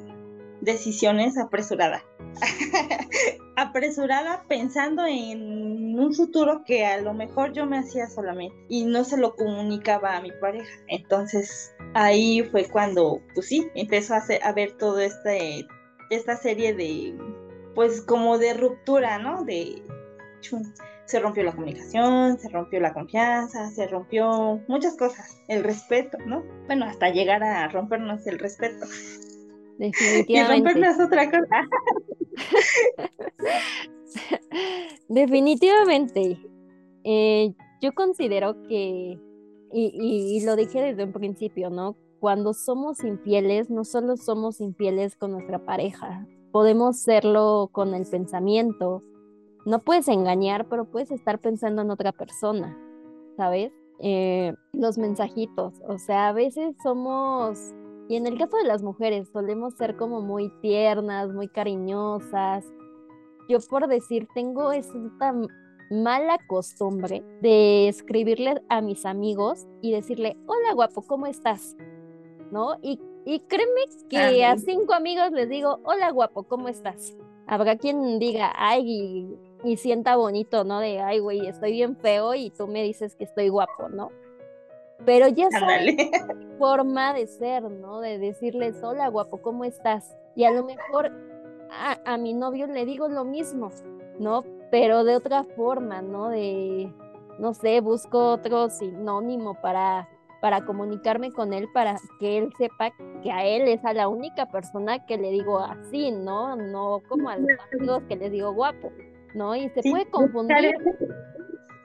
decisiones apresuradas. apresurada pensando en un futuro que a lo mejor yo me hacía solamente y no se lo comunicaba a mi pareja. Entonces ahí fue cuando, pues sí, empezó a, a ver todo este, esta serie de, pues como de ruptura, ¿no? De se rompió la comunicación, se rompió la confianza, se rompió muchas cosas, el respeto, ¿no? Bueno, hasta llegar a rompernos el respeto. Definitivamente. Y rompernos otra cosa. Definitivamente. Eh, yo considero que, y, y lo dije desde un principio, ¿no? Cuando somos infieles, no solo somos infieles con nuestra pareja, podemos serlo con el pensamiento, no puedes engañar, pero puedes estar pensando en otra persona, ¿sabes? Eh, los mensajitos, o sea, a veces somos, y en el caso de las mujeres, solemos ser como muy tiernas, muy cariñosas. Yo por decir, tengo esta mala costumbre de escribirle a mis amigos y decirle, hola guapo, ¿cómo estás? ¿No? Y, y créeme que a cinco amigos les digo, hola guapo, ¿cómo estás? Habrá quien diga, ay, y sienta bonito, ¿no? De, ay, güey, estoy bien feo y tú me dices que estoy guapo, ¿no? Pero ya es forma de ser, ¿no? De decirles, hola, guapo, ¿cómo estás? Y a lo mejor a, a, mi novio le digo lo mismo, ¿no? Pero de otra forma, ¿no? De, no sé, busco otro sinónimo para, para comunicarme con él, para que él sepa que a él es a la única persona que le digo así, ¿no? No como a los amigos que les digo guapo, ¿no? Y se puede confundir.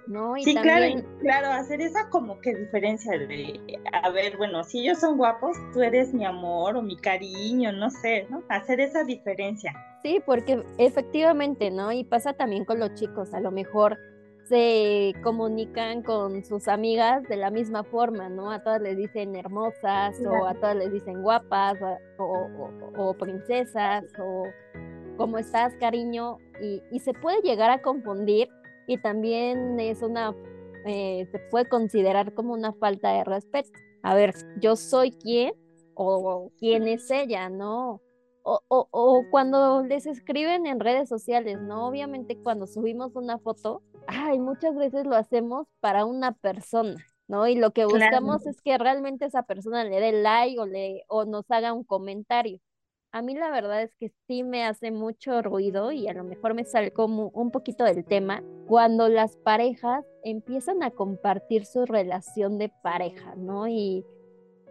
¿No? sí, claro, claro, hacer esa como que diferencia de, a ver, bueno, si ellos son guapos, tú eres mi amor o mi cariño, no sé, ¿no? Hacer esa diferencia. Sí, porque efectivamente, ¿no? Y pasa también con los chicos, a lo mejor se comunican con sus amigas de la misma forma, ¿no? A todas les dicen hermosas o a todas les dicen guapas o, princesas o cómo estás, cariño, y, y se puede llegar a confundir y también es una, eh, se puede considerar como una falta de respeto. A ver, yo soy quién o quién es ella, ¿no? O, o, o, cuando les escriben en redes sociales, ¿no? Obviamente cuando subimos una foto, ay, muchas veces lo hacemos para una persona, ¿no? Y lo que buscamos es que realmente esa persona le dé like o, le, o nos haga un comentario. A mí la verdad es que sí me hace mucho ruido y a lo mejor me salgo un poquito del tema cuando las parejas empiezan a compartir su relación de pareja, ¿no? Y,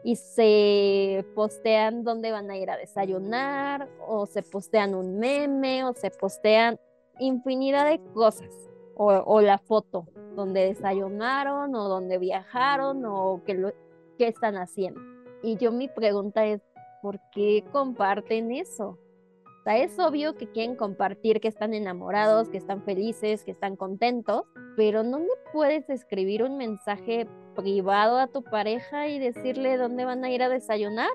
y se postean dónde van a ir a desayunar o se postean un meme o se postean infinidad de cosas o, la foto donde desayunaron o donde viajaron o qué, qué están haciendo. Y yo mi pregunta es, ¿por qué comparten eso? O sea, es obvio que quieren compartir que están enamorados, que están felices, que están contentos, pero no le puedes escribir un mensaje privado a tu pareja y decirle dónde van a ir a desayunar.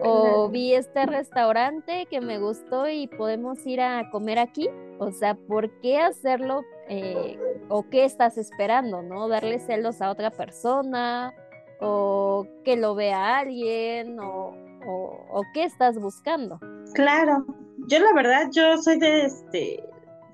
O vi este restaurante que me gustó y podemos ir a comer aquí. O sea, ¿por qué hacerlo? Eh, ¿O qué estás esperando? ¿No? Darle celos a otra persona o que lo vea alguien o, o, qué estás buscando. Claro, yo la verdad, yo soy de este,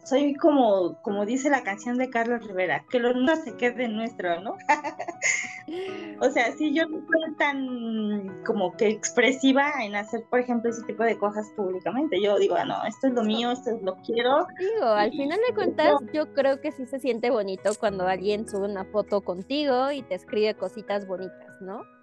soy como, como dice la canción de Carlos Rivera, que lo nuestro se quede nuestro, ¿no? o sea, si yo no soy tan como que expresiva en hacer, por ejemplo, ese tipo de cosas públicamente. Yo digo, ah, no, esto es lo mío, esto es lo quiero. Digo, al final de cuentas, yo creo que sí se siente bonito cuando alguien sube una foto contigo y te escribe cositas bonitas, ¿no?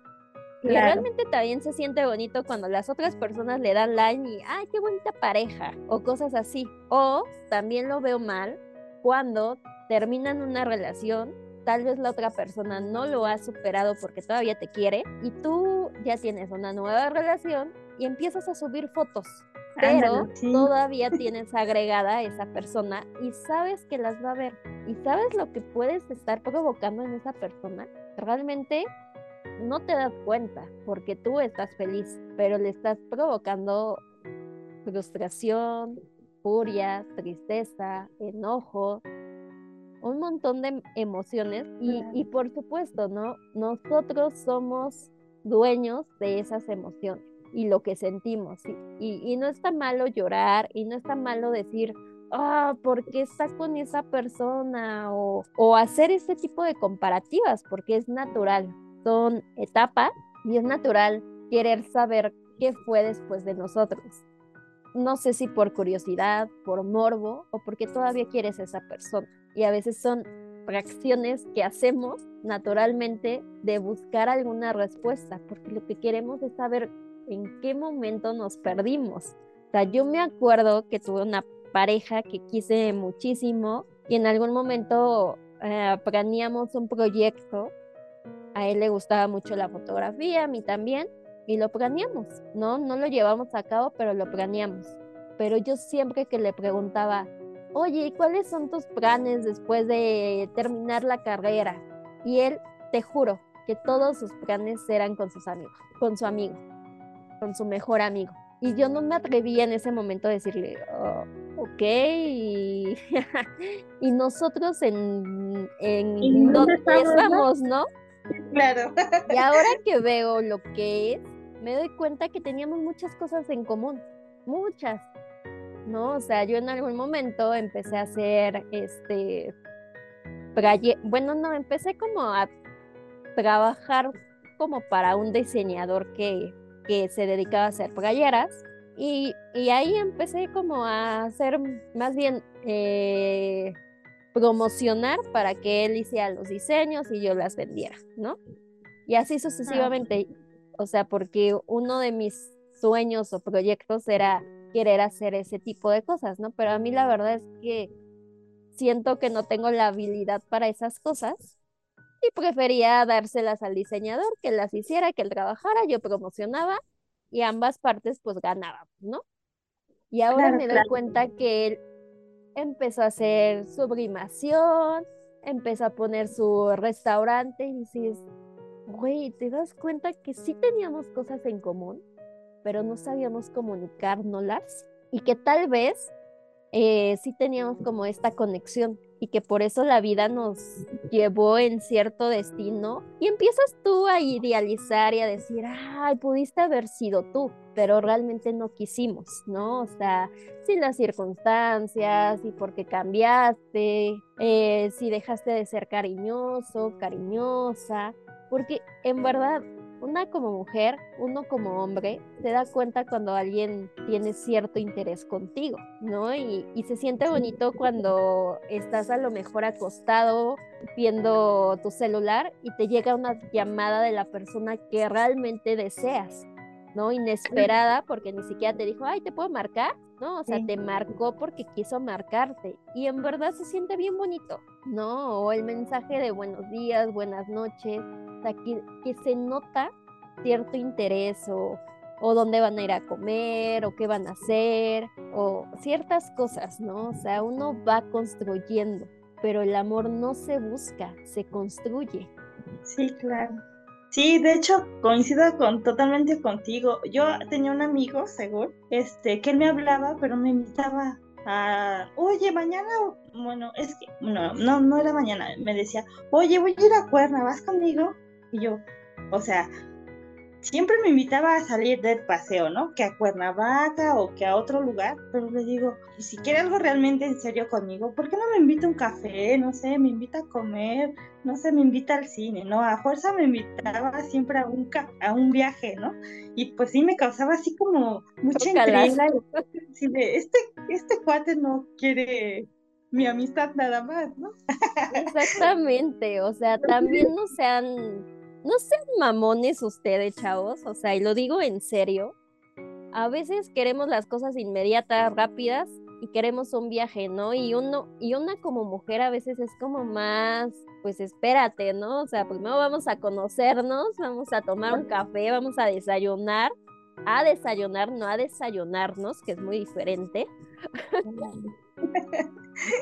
Y realmente también se siente bonito cuando las otras personas le dan like y, ay, qué bonita pareja, o cosas así. O también lo veo mal cuando terminan una relación, tal vez la otra persona no lo ha superado porque todavía te quiere y tú ya tienes una nueva relación y empiezas a subir fotos. Pero todavía tienes agregada a esa persona y sabes que las va a ver. Y sabes lo que puedes estar provocando en esa persona. Realmente no te das cuenta porque tú estás feliz, pero le estás provocando frustración, furia, tristeza, enojo, un montón de emociones y, por supuesto, ¿no? Nosotros somos dueños de esas emociones y lo que sentimos. Y, no está malo llorar y no está malo decir, ah, ¿por qué está con esa persona? O, o hacer este tipo de comparativas, porque es natural son etapas y es natural querer saber qué fue después de nosotros. No sé si por curiosidad, por morbo o porque todavía quieres a esa persona. Y a veces son reacciones que hacemos naturalmente de buscar alguna respuesta, porque lo que queremos es saber en qué momento nos perdimos. O sea, yo me acuerdo que tuve una pareja que quise muchísimo y en algún momento eh, planeamos un proyecto a él le gustaba mucho la fotografía, a mí también, y lo planeamos, ¿no? No lo llevamos a cabo, pero lo planeamos. Pero yo siempre que le preguntaba, oye, ¿cuáles son tus planes después de terminar la carrera? Y él, te juro, que todos sus planes eran con sus amigos, con su amigo, con su mejor amigo. Y yo no me atrevía en ese momento a decirle, oh, ok, y, nosotros en, en dónde estamos, ¿no? Claro. Y ahora que veo lo que es, me doy cuenta que teníamos muchas cosas en común, muchas, ¿no? O sea, yo en algún momento empecé a hacer, este, bueno, no, empecé como a trabajar como para un diseñador que, que se dedicaba a hacer playeras. Y, y, ahí empecé como a hacer más bien eh, promocionar para que él hiciera los diseños y yo las vendiera, ¿no? Y así sucesivamente. O sea, porque uno de mis sueños o proyectos era querer hacer ese tipo de cosas, ¿no? Pero a mí la verdad es que siento que no tengo la habilidad para esas cosas y prefería dárselas al diseñador, que las hiciera, que él trabajara, yo promocionaba y ambas partes pues ganaban, ¿no? Y ahora me doy cuenta que él empezó a hacer sublimación, empezó a poner su restaurante y dices, güey, ¿te das cuenta que sí teníamos cosas en común, pero no sabíamos comunicárnoslas? Y que tal vez eh, sí teníamos como esta conexión y que por eso la vida nos llevó en cierto destino y empiezas tú a idealizar y a decir, ay, pudiste haber sido tú, pero realmente no quisimos, ¿no? O sea, sin las circunstancias y porque cambiaste, eh, si dejaste de ser cariñoso, cariñosa, porque en verdad una como mujer, uno como hombre, se da cuenta cuando alguien tiene cierto interés contigo, ¿no? Y, se siente bonito cuando estás a lo mejor acostado viendo tu celular y te llega una llamada de la persona que realmente deseas, ¿no? Inesperada, porque ni siquiera te dijo, ay, ¿te puedo marcar? ¿no? O sea, te marcó porque quiso marcarte y en verdad se siente bien bonito, ¿no? O el mensaje de buenos días, buenas noches, que, se nota cierto interés o, o dónde van a ir a comer o qué van a hacer o ciertas cosas, ¿no? O sea, uno va construyendo, pero el amor no se busca, se construye. Sí, claro. Sí, de hecho coincido con totalmente contigo. Yo tenía un amigo, seguro, este, que él me hablaba, pero me invitaba a, oye, mañana, bueno, es que, no, no, no era mañana, me decía, oye, voy a ir a Cuerna, ¿vas conmigo? Y yo, o sea, siempre me invitaba a salir del paseo, ¿no? Que a Cuernavaca o que a otro lugar, pero le digo, y si quiere algo realmente en serio conmigo, ¿por qué no me invita a un café? No sé, me invita a comer, no sé, me invita al cine, ¿no? A fuerza me invitaba siempre a un, a un viaje, ¿no? Y pues sí me causaba así como mucha intriga. este, este cuate no quiere mi amistad nada más, ¿no? Exactamente, o sea, también no sean no sean mamones ustedes, chavos, o sea, y lo digo en serio. A veces queremos las cosas inmediatas, rápidas, y queremos un viaje, ¿no? Y uno, y una como mujer a veces es como más, pues espérate, ¿no? O sea, primero vamos a conocernos, vamos a tomar un café, vamos a desayunar, a desayunar, no a desayunarnos, que es muy diferente.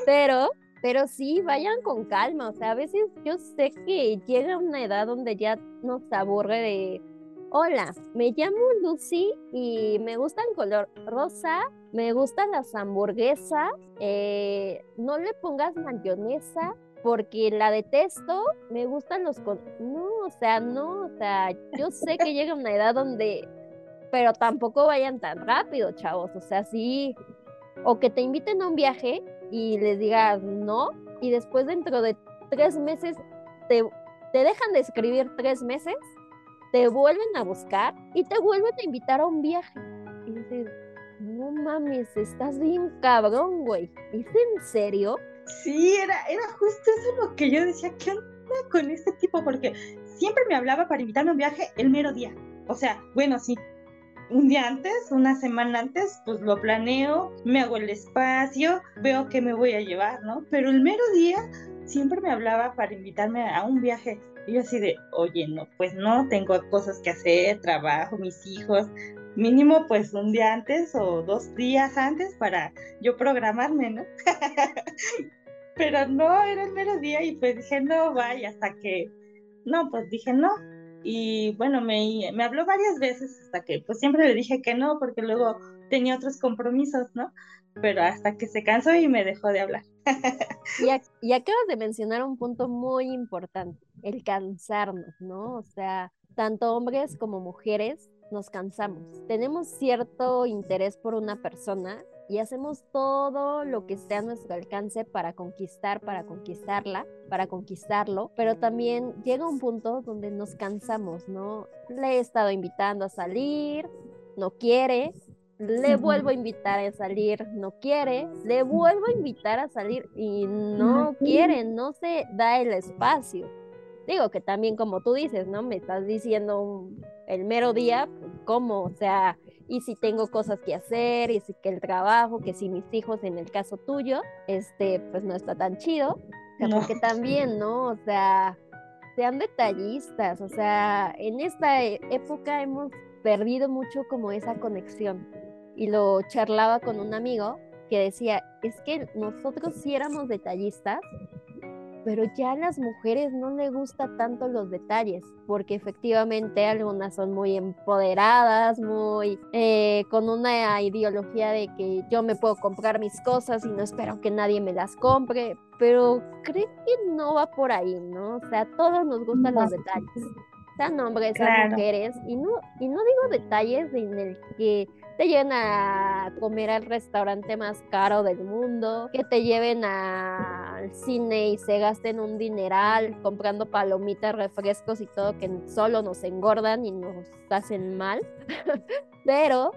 Pero pero sí, vayan con calma, o sea, a veces yo sé que llega una edad donde ya nos aburre de, hola, me llamo Lucy y me gusta el color rosa, me gustan las hamburguesas, eh, no le pongas mayonesa porque la detesto, me gustan los... Con... No, o sea, no, o sea, yo sé que llega una edad donde, pero tampoco vayan tan rápido, chavos, o sea, sí, o que te inviten a un viaje y les digas no, y después dentro de tres meses te, te dejan de escribir tres meses, te vuelven a buscar y te vuelven a invitar a un viaje. Y dices, no mames, estás bien cabrón, güey. ¿Es en serio? Sí, era, era justo eso lo que yo decía, ¿qué onda con este tipo? Porque siempre me hablaba para invitarme a un viaje el mero día. O sea, bueno, sí, un día antes, una semana antes, pues lo planeo, me hago el espacio, veo qué me voy a llevar, ¿no? Pero el mero día siempre me hablaba para invitarme a un viaje. Y yo así de, oye, no, pues no, tengo cosas que hacer, trabajo, mis hijos, mínimo pues un día antes o dos días antes para yo programarme, ¿no? Pero no, era el mero día y pues dije, no, vaya, hasta que, no, pues dije, no, y bueno, me, me habló varias veces hasta que pues siempre le dije que no, porque luego tenía otros compromisos, ¿no? Pero hasta que se cansó y me dejó de hablar. y, y acabas de mencionar un punto muy importante, el cansarnos, ¿no? O sea, tanto hombres como mujeres nos cansamos. Tenemos cierto interés por una persona y hacemos todo lo que esté a nuestro alcance para conquistar, para conquistarla, para conquistarlo, pero también llega un punto donde nos cansamos, ¿no? Le he estado invitando a salir, no quiere, le vuelvo a invitar a salir, no quiere, le vuelvo a invitar a salir y no quiere, no se da el espacio. Digo que también como tú dices, ¿no? Me estás diciendo el mero día, pues, ¿cómo? O sea, y si tengo cosas que hacer, y si que el trabajo, que si mis hijos en el caso tuyo, este, pues no está tan chido. O sea, porque también, ¿no? O sea, sean detallistas, o sea, en esta e, época hemos perdido mucho como esa conexión. Y lo charlaba con un amigo que decía, es que nosotros sí éramos detallistas, pero ya a las mujeres no les gusta tanto los detalles, porque efectivamente algunas son muy empoderadas, muy eh, con una ideología de que yo me puedo comprar mis cosas y no espero que nadie me las compre, pero creo que no va por ahí, ¿no? O sea, a todos nos gustan los detalles, sean hombres, sean mujeres, y no, y no digo detalles en el que te lleven a comer al restaurante más caro del mundo, que te lleven al cine y se gasten un dineral comprando palomitas, refrescos y todo que solo nos engordan y nos hacen mal. Pero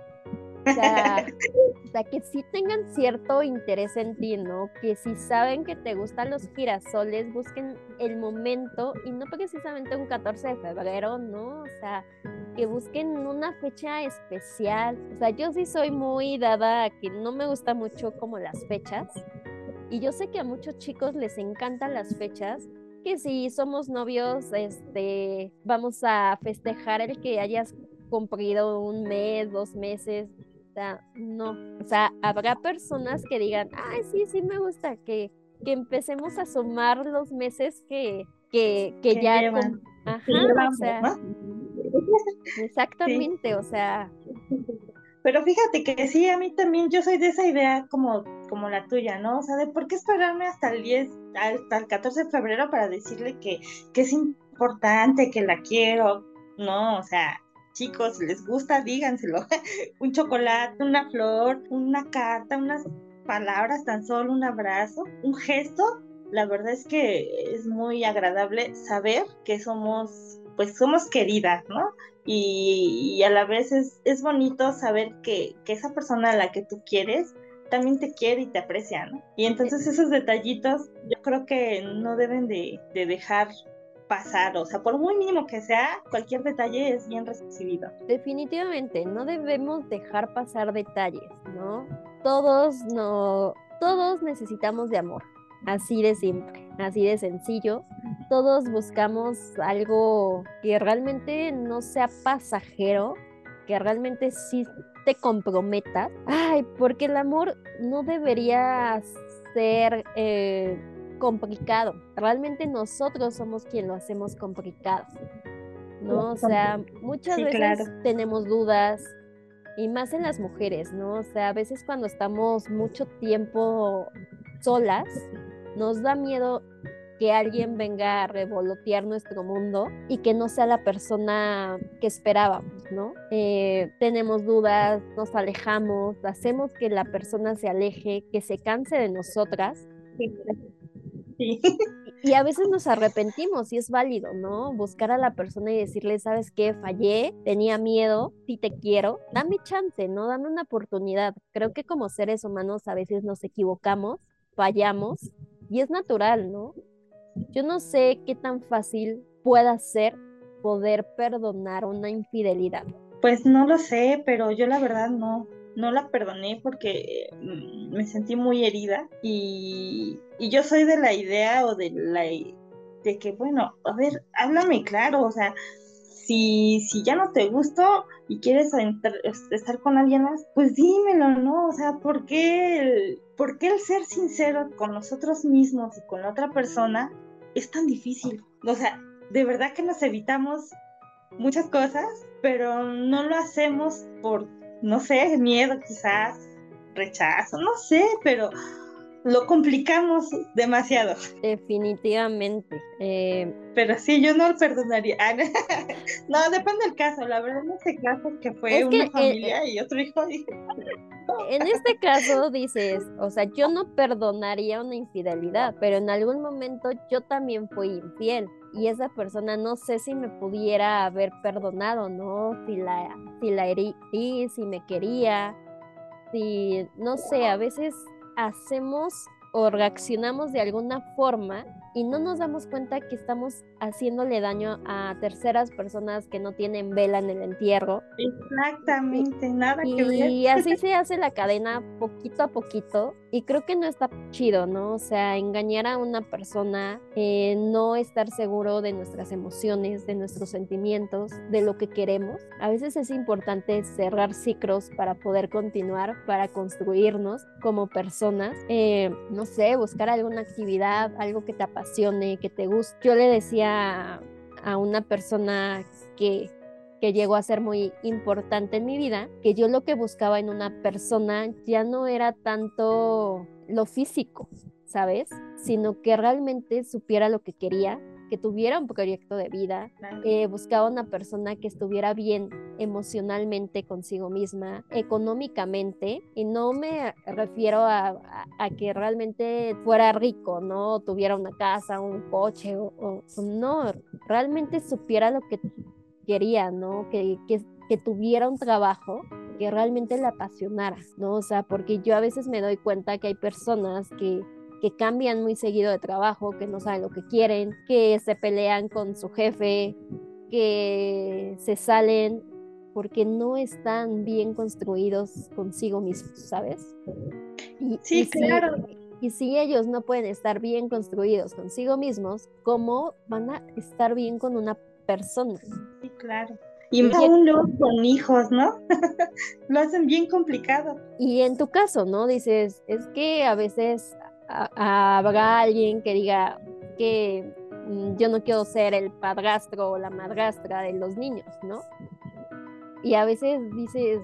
o sea, que sí tengan cierto interés en ti, ¿no? Que si saben que te gustan los girasoles, busquen el momento y no precisamente un 14 de febrero, ¿no? O sea, que busquen una fecha especial. O sea, yo sí soy muy dada a que no me gusta mucho como las fechas. Y yo sé que a muchos chicos les encantan las fechas, que si somos novios, este, vamos a festejar el que hayas cumplido un mes, dos meses, sea, no. O sea, habrá personas que digan, ay, sí, sí me gusta, que, que empecemos a sumar los meses que, que, que, ya... Ajá, o sea, exactamente, o sea... Pero fíjate que sí, a mí también yo soy de esa idea como, como la tuya, ¿no? O sea, de por qué esperarme hasta el 10, hasta el 14 de febrero para decirle que, que es importante, que la quiero, ¿no? O sea, chicos, si les gusta, díganselo. un chocolate, una flor, una carta, unas palabras, tan solo un abrazo, un gesto. La verdad es que es muy agradable saber que somos, pues somos queridas, ¿no? Y, a la vez es, es bonito saber que, que esa persona a la que tú quieres también te quiere y te aprecia, ¿no? Y entonces esos detallitos yo creo que no deben de, de dejar pasar, o sea, por muy mínimo que sea, cualquier detalle es bien recibido. Definitivamente, no debemos dejar pasar detalles, ¿no? Todos no, todos necesitamos de amor, así de simple, así de sencillo. Todos buscamos algo que realmente no sea pasajero, que realmente sí te comprometa. Ay, porque el amor no debería ser eh, complicado. Realmente nosotros somos quien lo hacemos complicado. ¿No? O sea, muchas veces tenemos dudas y más en las mujeres, ¿no? O sea, a veces cuando estamos mucho tiempo solas, nos da miedo que alguien venga a revolotear nuestro mundo y que no sea la persona que esperábamos, ¿no? Eh, tenemos dudas, nos alejamos, hacemos que la persona se aleje, que se canse de nosotras. Y a veces nos arrepentimos y es válido, ¿no? Buscar a la persona y decirle, ¿sabes qué? Fallé, tenía miedo, sí te quiero, dame chance, ¿no? Dame una oportunidad. Creo que como seres humanos a veces nos equivocamos, fallamos y es natural, ¿no? Yo no sé qué tan fácil pueda ser poder perdonar una infidelidad. Pues no lo sé, pero yo la verdad no no la perdoné porque mm, me sentí muy herida y, yo soy de la idea o de la de que bueno, a ver, háblame claro, o sea, si, si ya no te gustó y quieres estar con alguien más, pues dímelo, ¿no? O sea, ¿por qué, el, ¿por qué el ser sincero con nosotros mismos y con la otra persona es tan difícil? O sea, de verdad que nos evitamos muchas cosas, pero no lo hacemos por no sé, miedo quizás, rechazo, no sé, pero lo complicamos demasiado. Definitivamente. Eh, pero sí, yo no lo perdonaría. Ah, no, depende del caso. La verdad, en este caso, que fue una eh, familia y otro hijo. En este caso dices, o sea, yo no perdonaría una infidelidad, pero en algún momento yo también fui infiel y esa persona no sé si me pudiera haber perdonado, ¿no? Si la, si la herí, si me quería, si, no sé, a veces hacemos o reaccionamos de alguna forma y no nos damos cuenta que estamos haciéndole daño a terceras personas que no tienen vela en el entierro. Exactamente, nada que ver. Y así se hace la cadena poquito a poquito y creo que no está chido, ¿no? O sea, engañar a una persona, eh, no estar seguro de nuestras emociones, de nuestros sentimientos, de lo que queremos. A veces es importante cerrar ciclos para poder continuar, para construirnos como personas. Eh, no sé, buscar alguna actividad, algo que te apasione, que te guste. Yo le decía a una persona que que llegó a ser muy importante en mi vida, que yo lo que buscaba en una persona ya no era tanto lo físico, ¿sabes? Sino que realmente supiera lo que quería, que tuviera un proyecto de vida, eh, buscaba una persona que estuviera bien emocionalmente consigo misma, económicamente, y no me refiero a, que realmente fuera rico, ¿no? Tuviera una casa, un coche, o, o no, realmente supiera lo que quería, ¿no? Que, que, que tuviera un trabajo que realmente le apasionara, ¿no? O sea, porque yo a veces me doy cuenta que hay personas que, que cambian muy seguido de trabajo, que no saben lo que quieren, que se pelean con su jefe, que se salen porque no están bien construidos consigo mismos, ¿sabes? Y, sí, claro. y si ellos no pueden estar bien construidos consigo mismos, ¿cómo van a estar bien con una persona. Sí, claro. Y más aún luego con hijos, ¿no? Lo hacen bien complicado. Y en tu caso, ¿no? Dices, es que a veces habrá alguien que diga que mm, yo no quiero ser el padrastro o la madrastra de los niños, ¿no? Y a veces dices,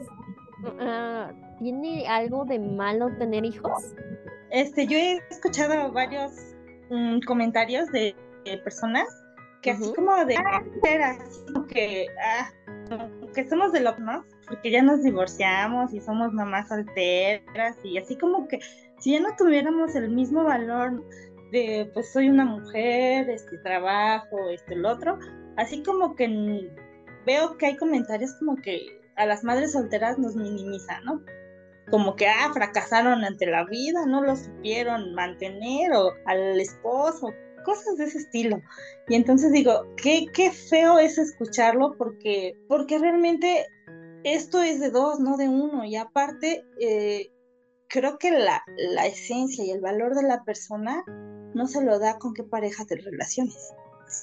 ah, ¿tiene algo de malo tener hijos? Este, yo he escuchado varios mm, comentarios de personas que así como de ah, que, ah, que somos de lo ¿no? Porque ya nos divorciamos y somos mamás solteras y así como que si ya no tuviéramos el mismo valor de pues soy una mujer, este trabajo, este el otro, así como que veo que hay comentarios como que a las madres solteras nos minimizan, ¿no? Como que ah, fracasaron ante la vida, no lo supieron mantener o al esposo, cosas de ese estilo. Y entonces digo, qué, qué feo es escucharlo porque, porque realmente esto es de dos, no de uno. Y aparte, eh, creo que la, la, esencia y el valor de la persona no se lo da con qué pareja te relaciones,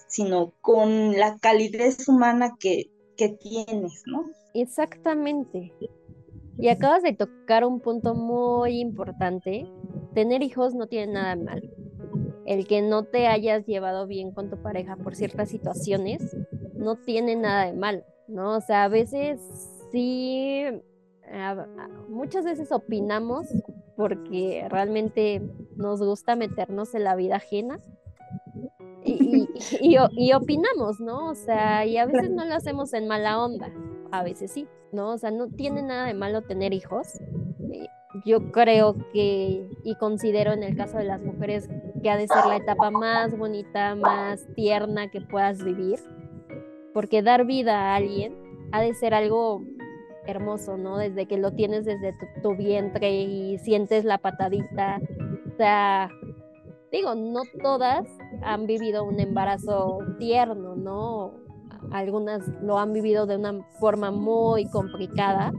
sino con la calidez humana que, que tienes, ¿no? Exactamente. Y acabas de tocar un punto muy importante. Tener hijos no tiene nada de malo el que no te hayas llevado bien con tu pareja por ciertas situaciones no tiene nada de malo, ¿no? O sea, a veces sí, muchas veces opinamos porque realmente nos gusta meternos en la vida ajena. Y, y, opinamos, ¿no? O sea, y a veces no lo hacemos en mala onda, a veces sí, ¿no? O sea, no tiene nada de malo tener hijos, yo creo que y considero en el caso de las mujeres que ha de ser la etapa más bonita, más tierna que puedas vivir, porque dar vida a alguien ha de ser algo hermoso, ¿no? Desde que lo tienes desde tu, vientre y sientes la patadita, o sea, digo, no todas han vivido un embarazo tierno, ¿no? Algunas lo han vivido de una forma muy complicada,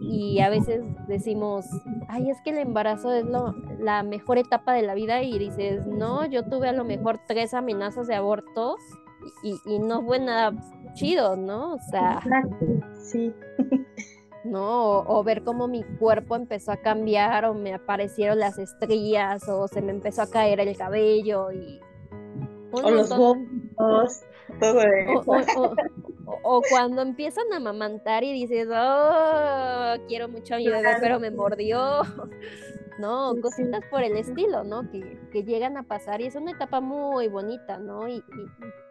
y, a veces decimos, ay, es que el embarazo es lo, la mejor etapa de la vida y dices, no, yo tuve a lo mejor tres amenazas de aborto y, no fue nada chido, ¿no? O sea, sí. ¿no? O, ver cómo mi cuerpo empezó a cambiar o me aparecieron las estrías o se me empezó a caer el cabello y... O los vómitos, todo eso o cuando empiezan a amamantar y dices, oh, quiero mucho a mi bebé, pero me mordió. No, cositas por el estilo, ¿no? Que, que, llegan a pasar y es una etapa muy bonita, ¿no? Y,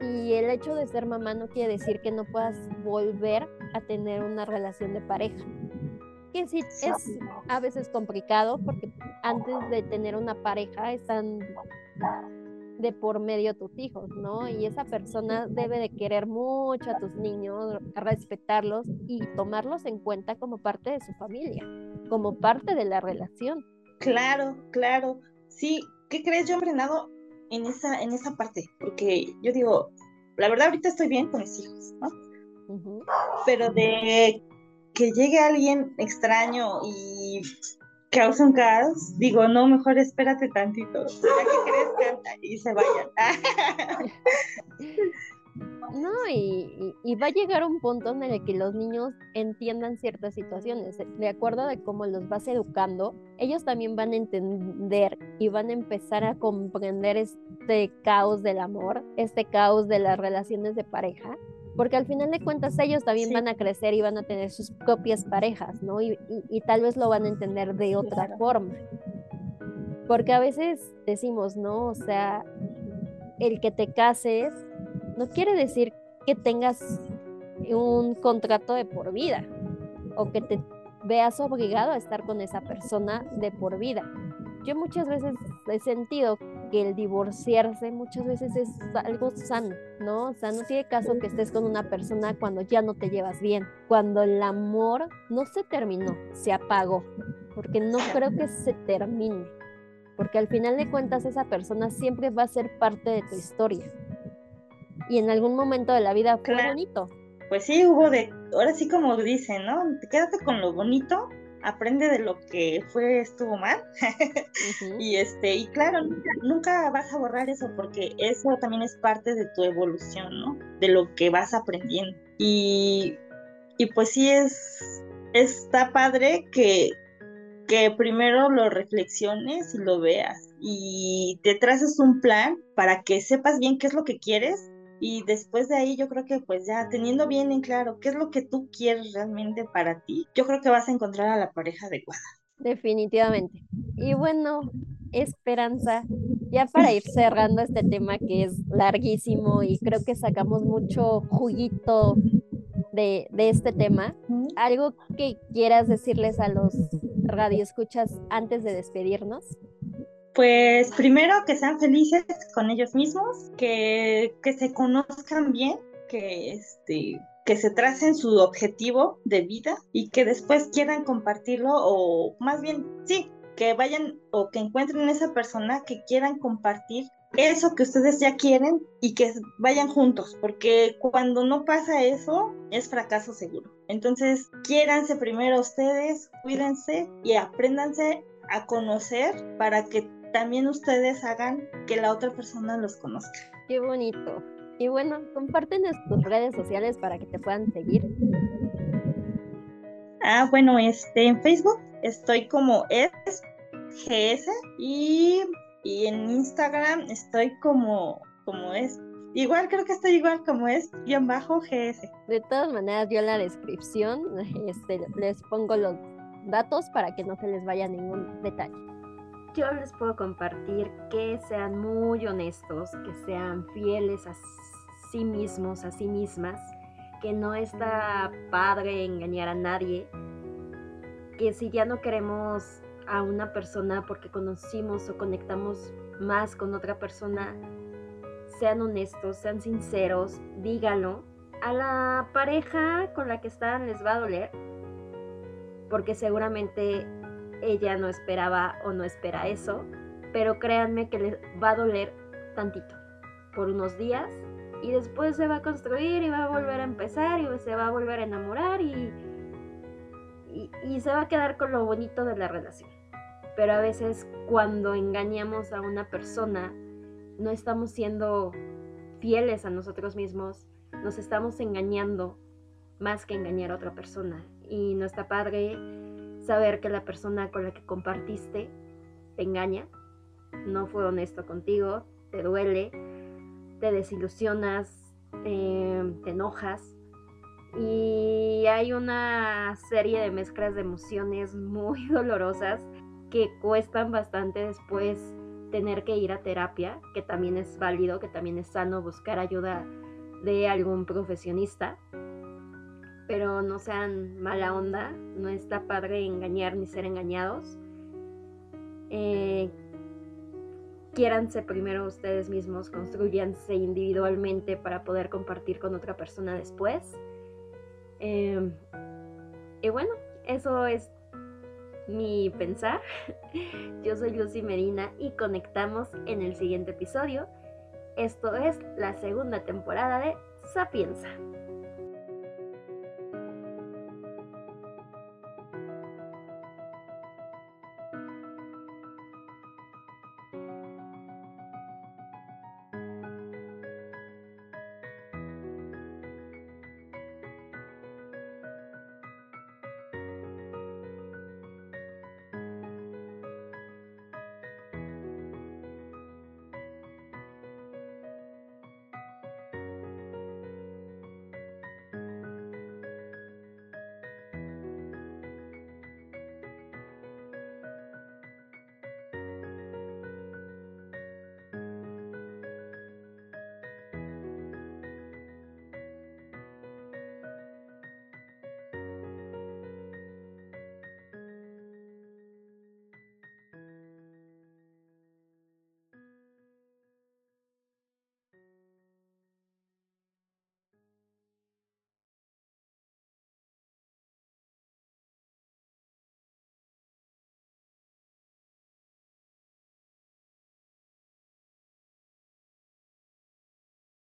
y, el hecho de ser mamá no quiere decir que no puedas volver a tener una relación de pareja. Que sí es a veces complicado porque antes de tener una pareja están de por medio tus hijos, ¿no? Y esa persona debe de querer mucho a tus niños, respetarlos y tomarlos en cuenta como parte de su familia, como parte de la relación. Claro, claro, sí, ¿qué crees? Yo he frenado en esa, en esa parte, porque yo digo, la verdad ahorita estoy bien con mis hijos, ¿no? Pero de que llegue alguien extraño y cause un caos, digo, no, mejor espérate tantito, ya que y se vayan. No, y, va a llegar un punto en el que los niños entiendan ciertas situaciones. De acuerdo de cómo los vas educando, ellos también van a entender y van a empezar a comprender este caos del amor, este caos de las relaciones de pareja. Porque al final de cuentas ellos también van a crecer y van a tener sus propias parejas, ¿no? Y, y tal vez lo van a entender de otra forma. Porque a veces decimos, ¿no? O sea, el que te cases no quiere decir que tengas un contrato de por vida o que te veas obligado a estar con esa persona de por vida. Yo muchas veces he sentido que el divorciarse muchas veces es algo sano, ¿no? O sea, no tiene caso que estés con una persona cuando ya no te llevas bien, cuando el amor no se terminó, se apagó, porque no creo que se termine, porque al final de cuentas esa persona siempre va a ser parte de tu historia y en algún momento de la vida fue bonito. Pues sí, hubo de, ahora sí como dicen, ¿no? Quédate con lo bonito, aprende de lo que fue, estuvo mal. y este, y claro, nunca, vas a borrar eso porque eso también es parte de tu evolución, ¿no? De lo que vas aprendiendo. Y, y pues sí es, está padre que, que primero lo reflexiones y lo veas y te traces un plan para que sepas bien qué es lo que quieres y después de ahí yo creo que pues ya teniendo bien en claro qué es lo que tú quieres realmente para ti, yo creo que vas a encontrar a la pareja adecuada. Definitivamente. Y bueno, Esperanza, ya para ir cerrando este tema que es larguísimo y creo que sacamos mucho juguito de, de este tema, algo que quieras decirles a los radioescuchas antes de despedirnos. Pues primero que sean felices con ellos mismos, que, que se conozcan bien, que este que se tracen su objetivo de vida y que después quieran compartirlo o más bien sí, que vayan o que encuentren esa persona que quieran compartir eso que ustedes ya quieren y que vayan juntos, porque cuando no pasa eso es fracaso seguro. Entonces, quiéranse primero ustedes, cuídense y apréndanse a conocer para que también ustedes hagan que la otra persona los conozca. Qué bonito. Y bueno, comparten tus redes sociales para que te puedan seguir. Ah, bueno, este, en Facebook estoy como es y, y en Instagram estoy como, como es. Igual creo que estoy igual como es, guion bajo GS. De todas maneras, yo en la descripción este, les pongo los datos para que no se les vaya ningún detalle yo les puedo compartir que sean muy honestos, que sean fieles a sí mismos, a sí mismas, que no está padre engañar a nadie, que si ya no queremos a una persona porque conocimos o conectamos más con otra persona, sean honestos, sean sinceros, díganlo. A la pareja con la que están les va a doler, porque seguramente ella no esperaba o no espera eso, pero créanme que les va a doler tantito, por unos días, y después se va a construir y va a volver a empezar y se va a volver a enamorar y, y, se va a quedar con lo bonito de la relación. Pero a veces cuando engañamos a una persona, no estamos siendo fieles a nosotros mismos, nos estamos engañando más que engañar a otra persona. Y no padre saber que la persona con la que compartiste te engaña, no fue honesto contigo, te duele, te desilusionas, eh, te enojas. Y hay una serie de mezclas de emociones muy dolorosas que cuestan bastante después tener que ir a terapia, que también es válido, que también es sano buscar ayuda de algún profesionista pero no sean mala onda, no está padre engañar ni ser engañados. Eh, quiéranse primero ustedes mismos, construyanse individualmente para poder compartir con otra persona después. Em, y bueno, eso es mi pensar. Yo soy Lucy Medina y conectamos en el siguiente episodio. Esto es la segunda temporada de Sapienza.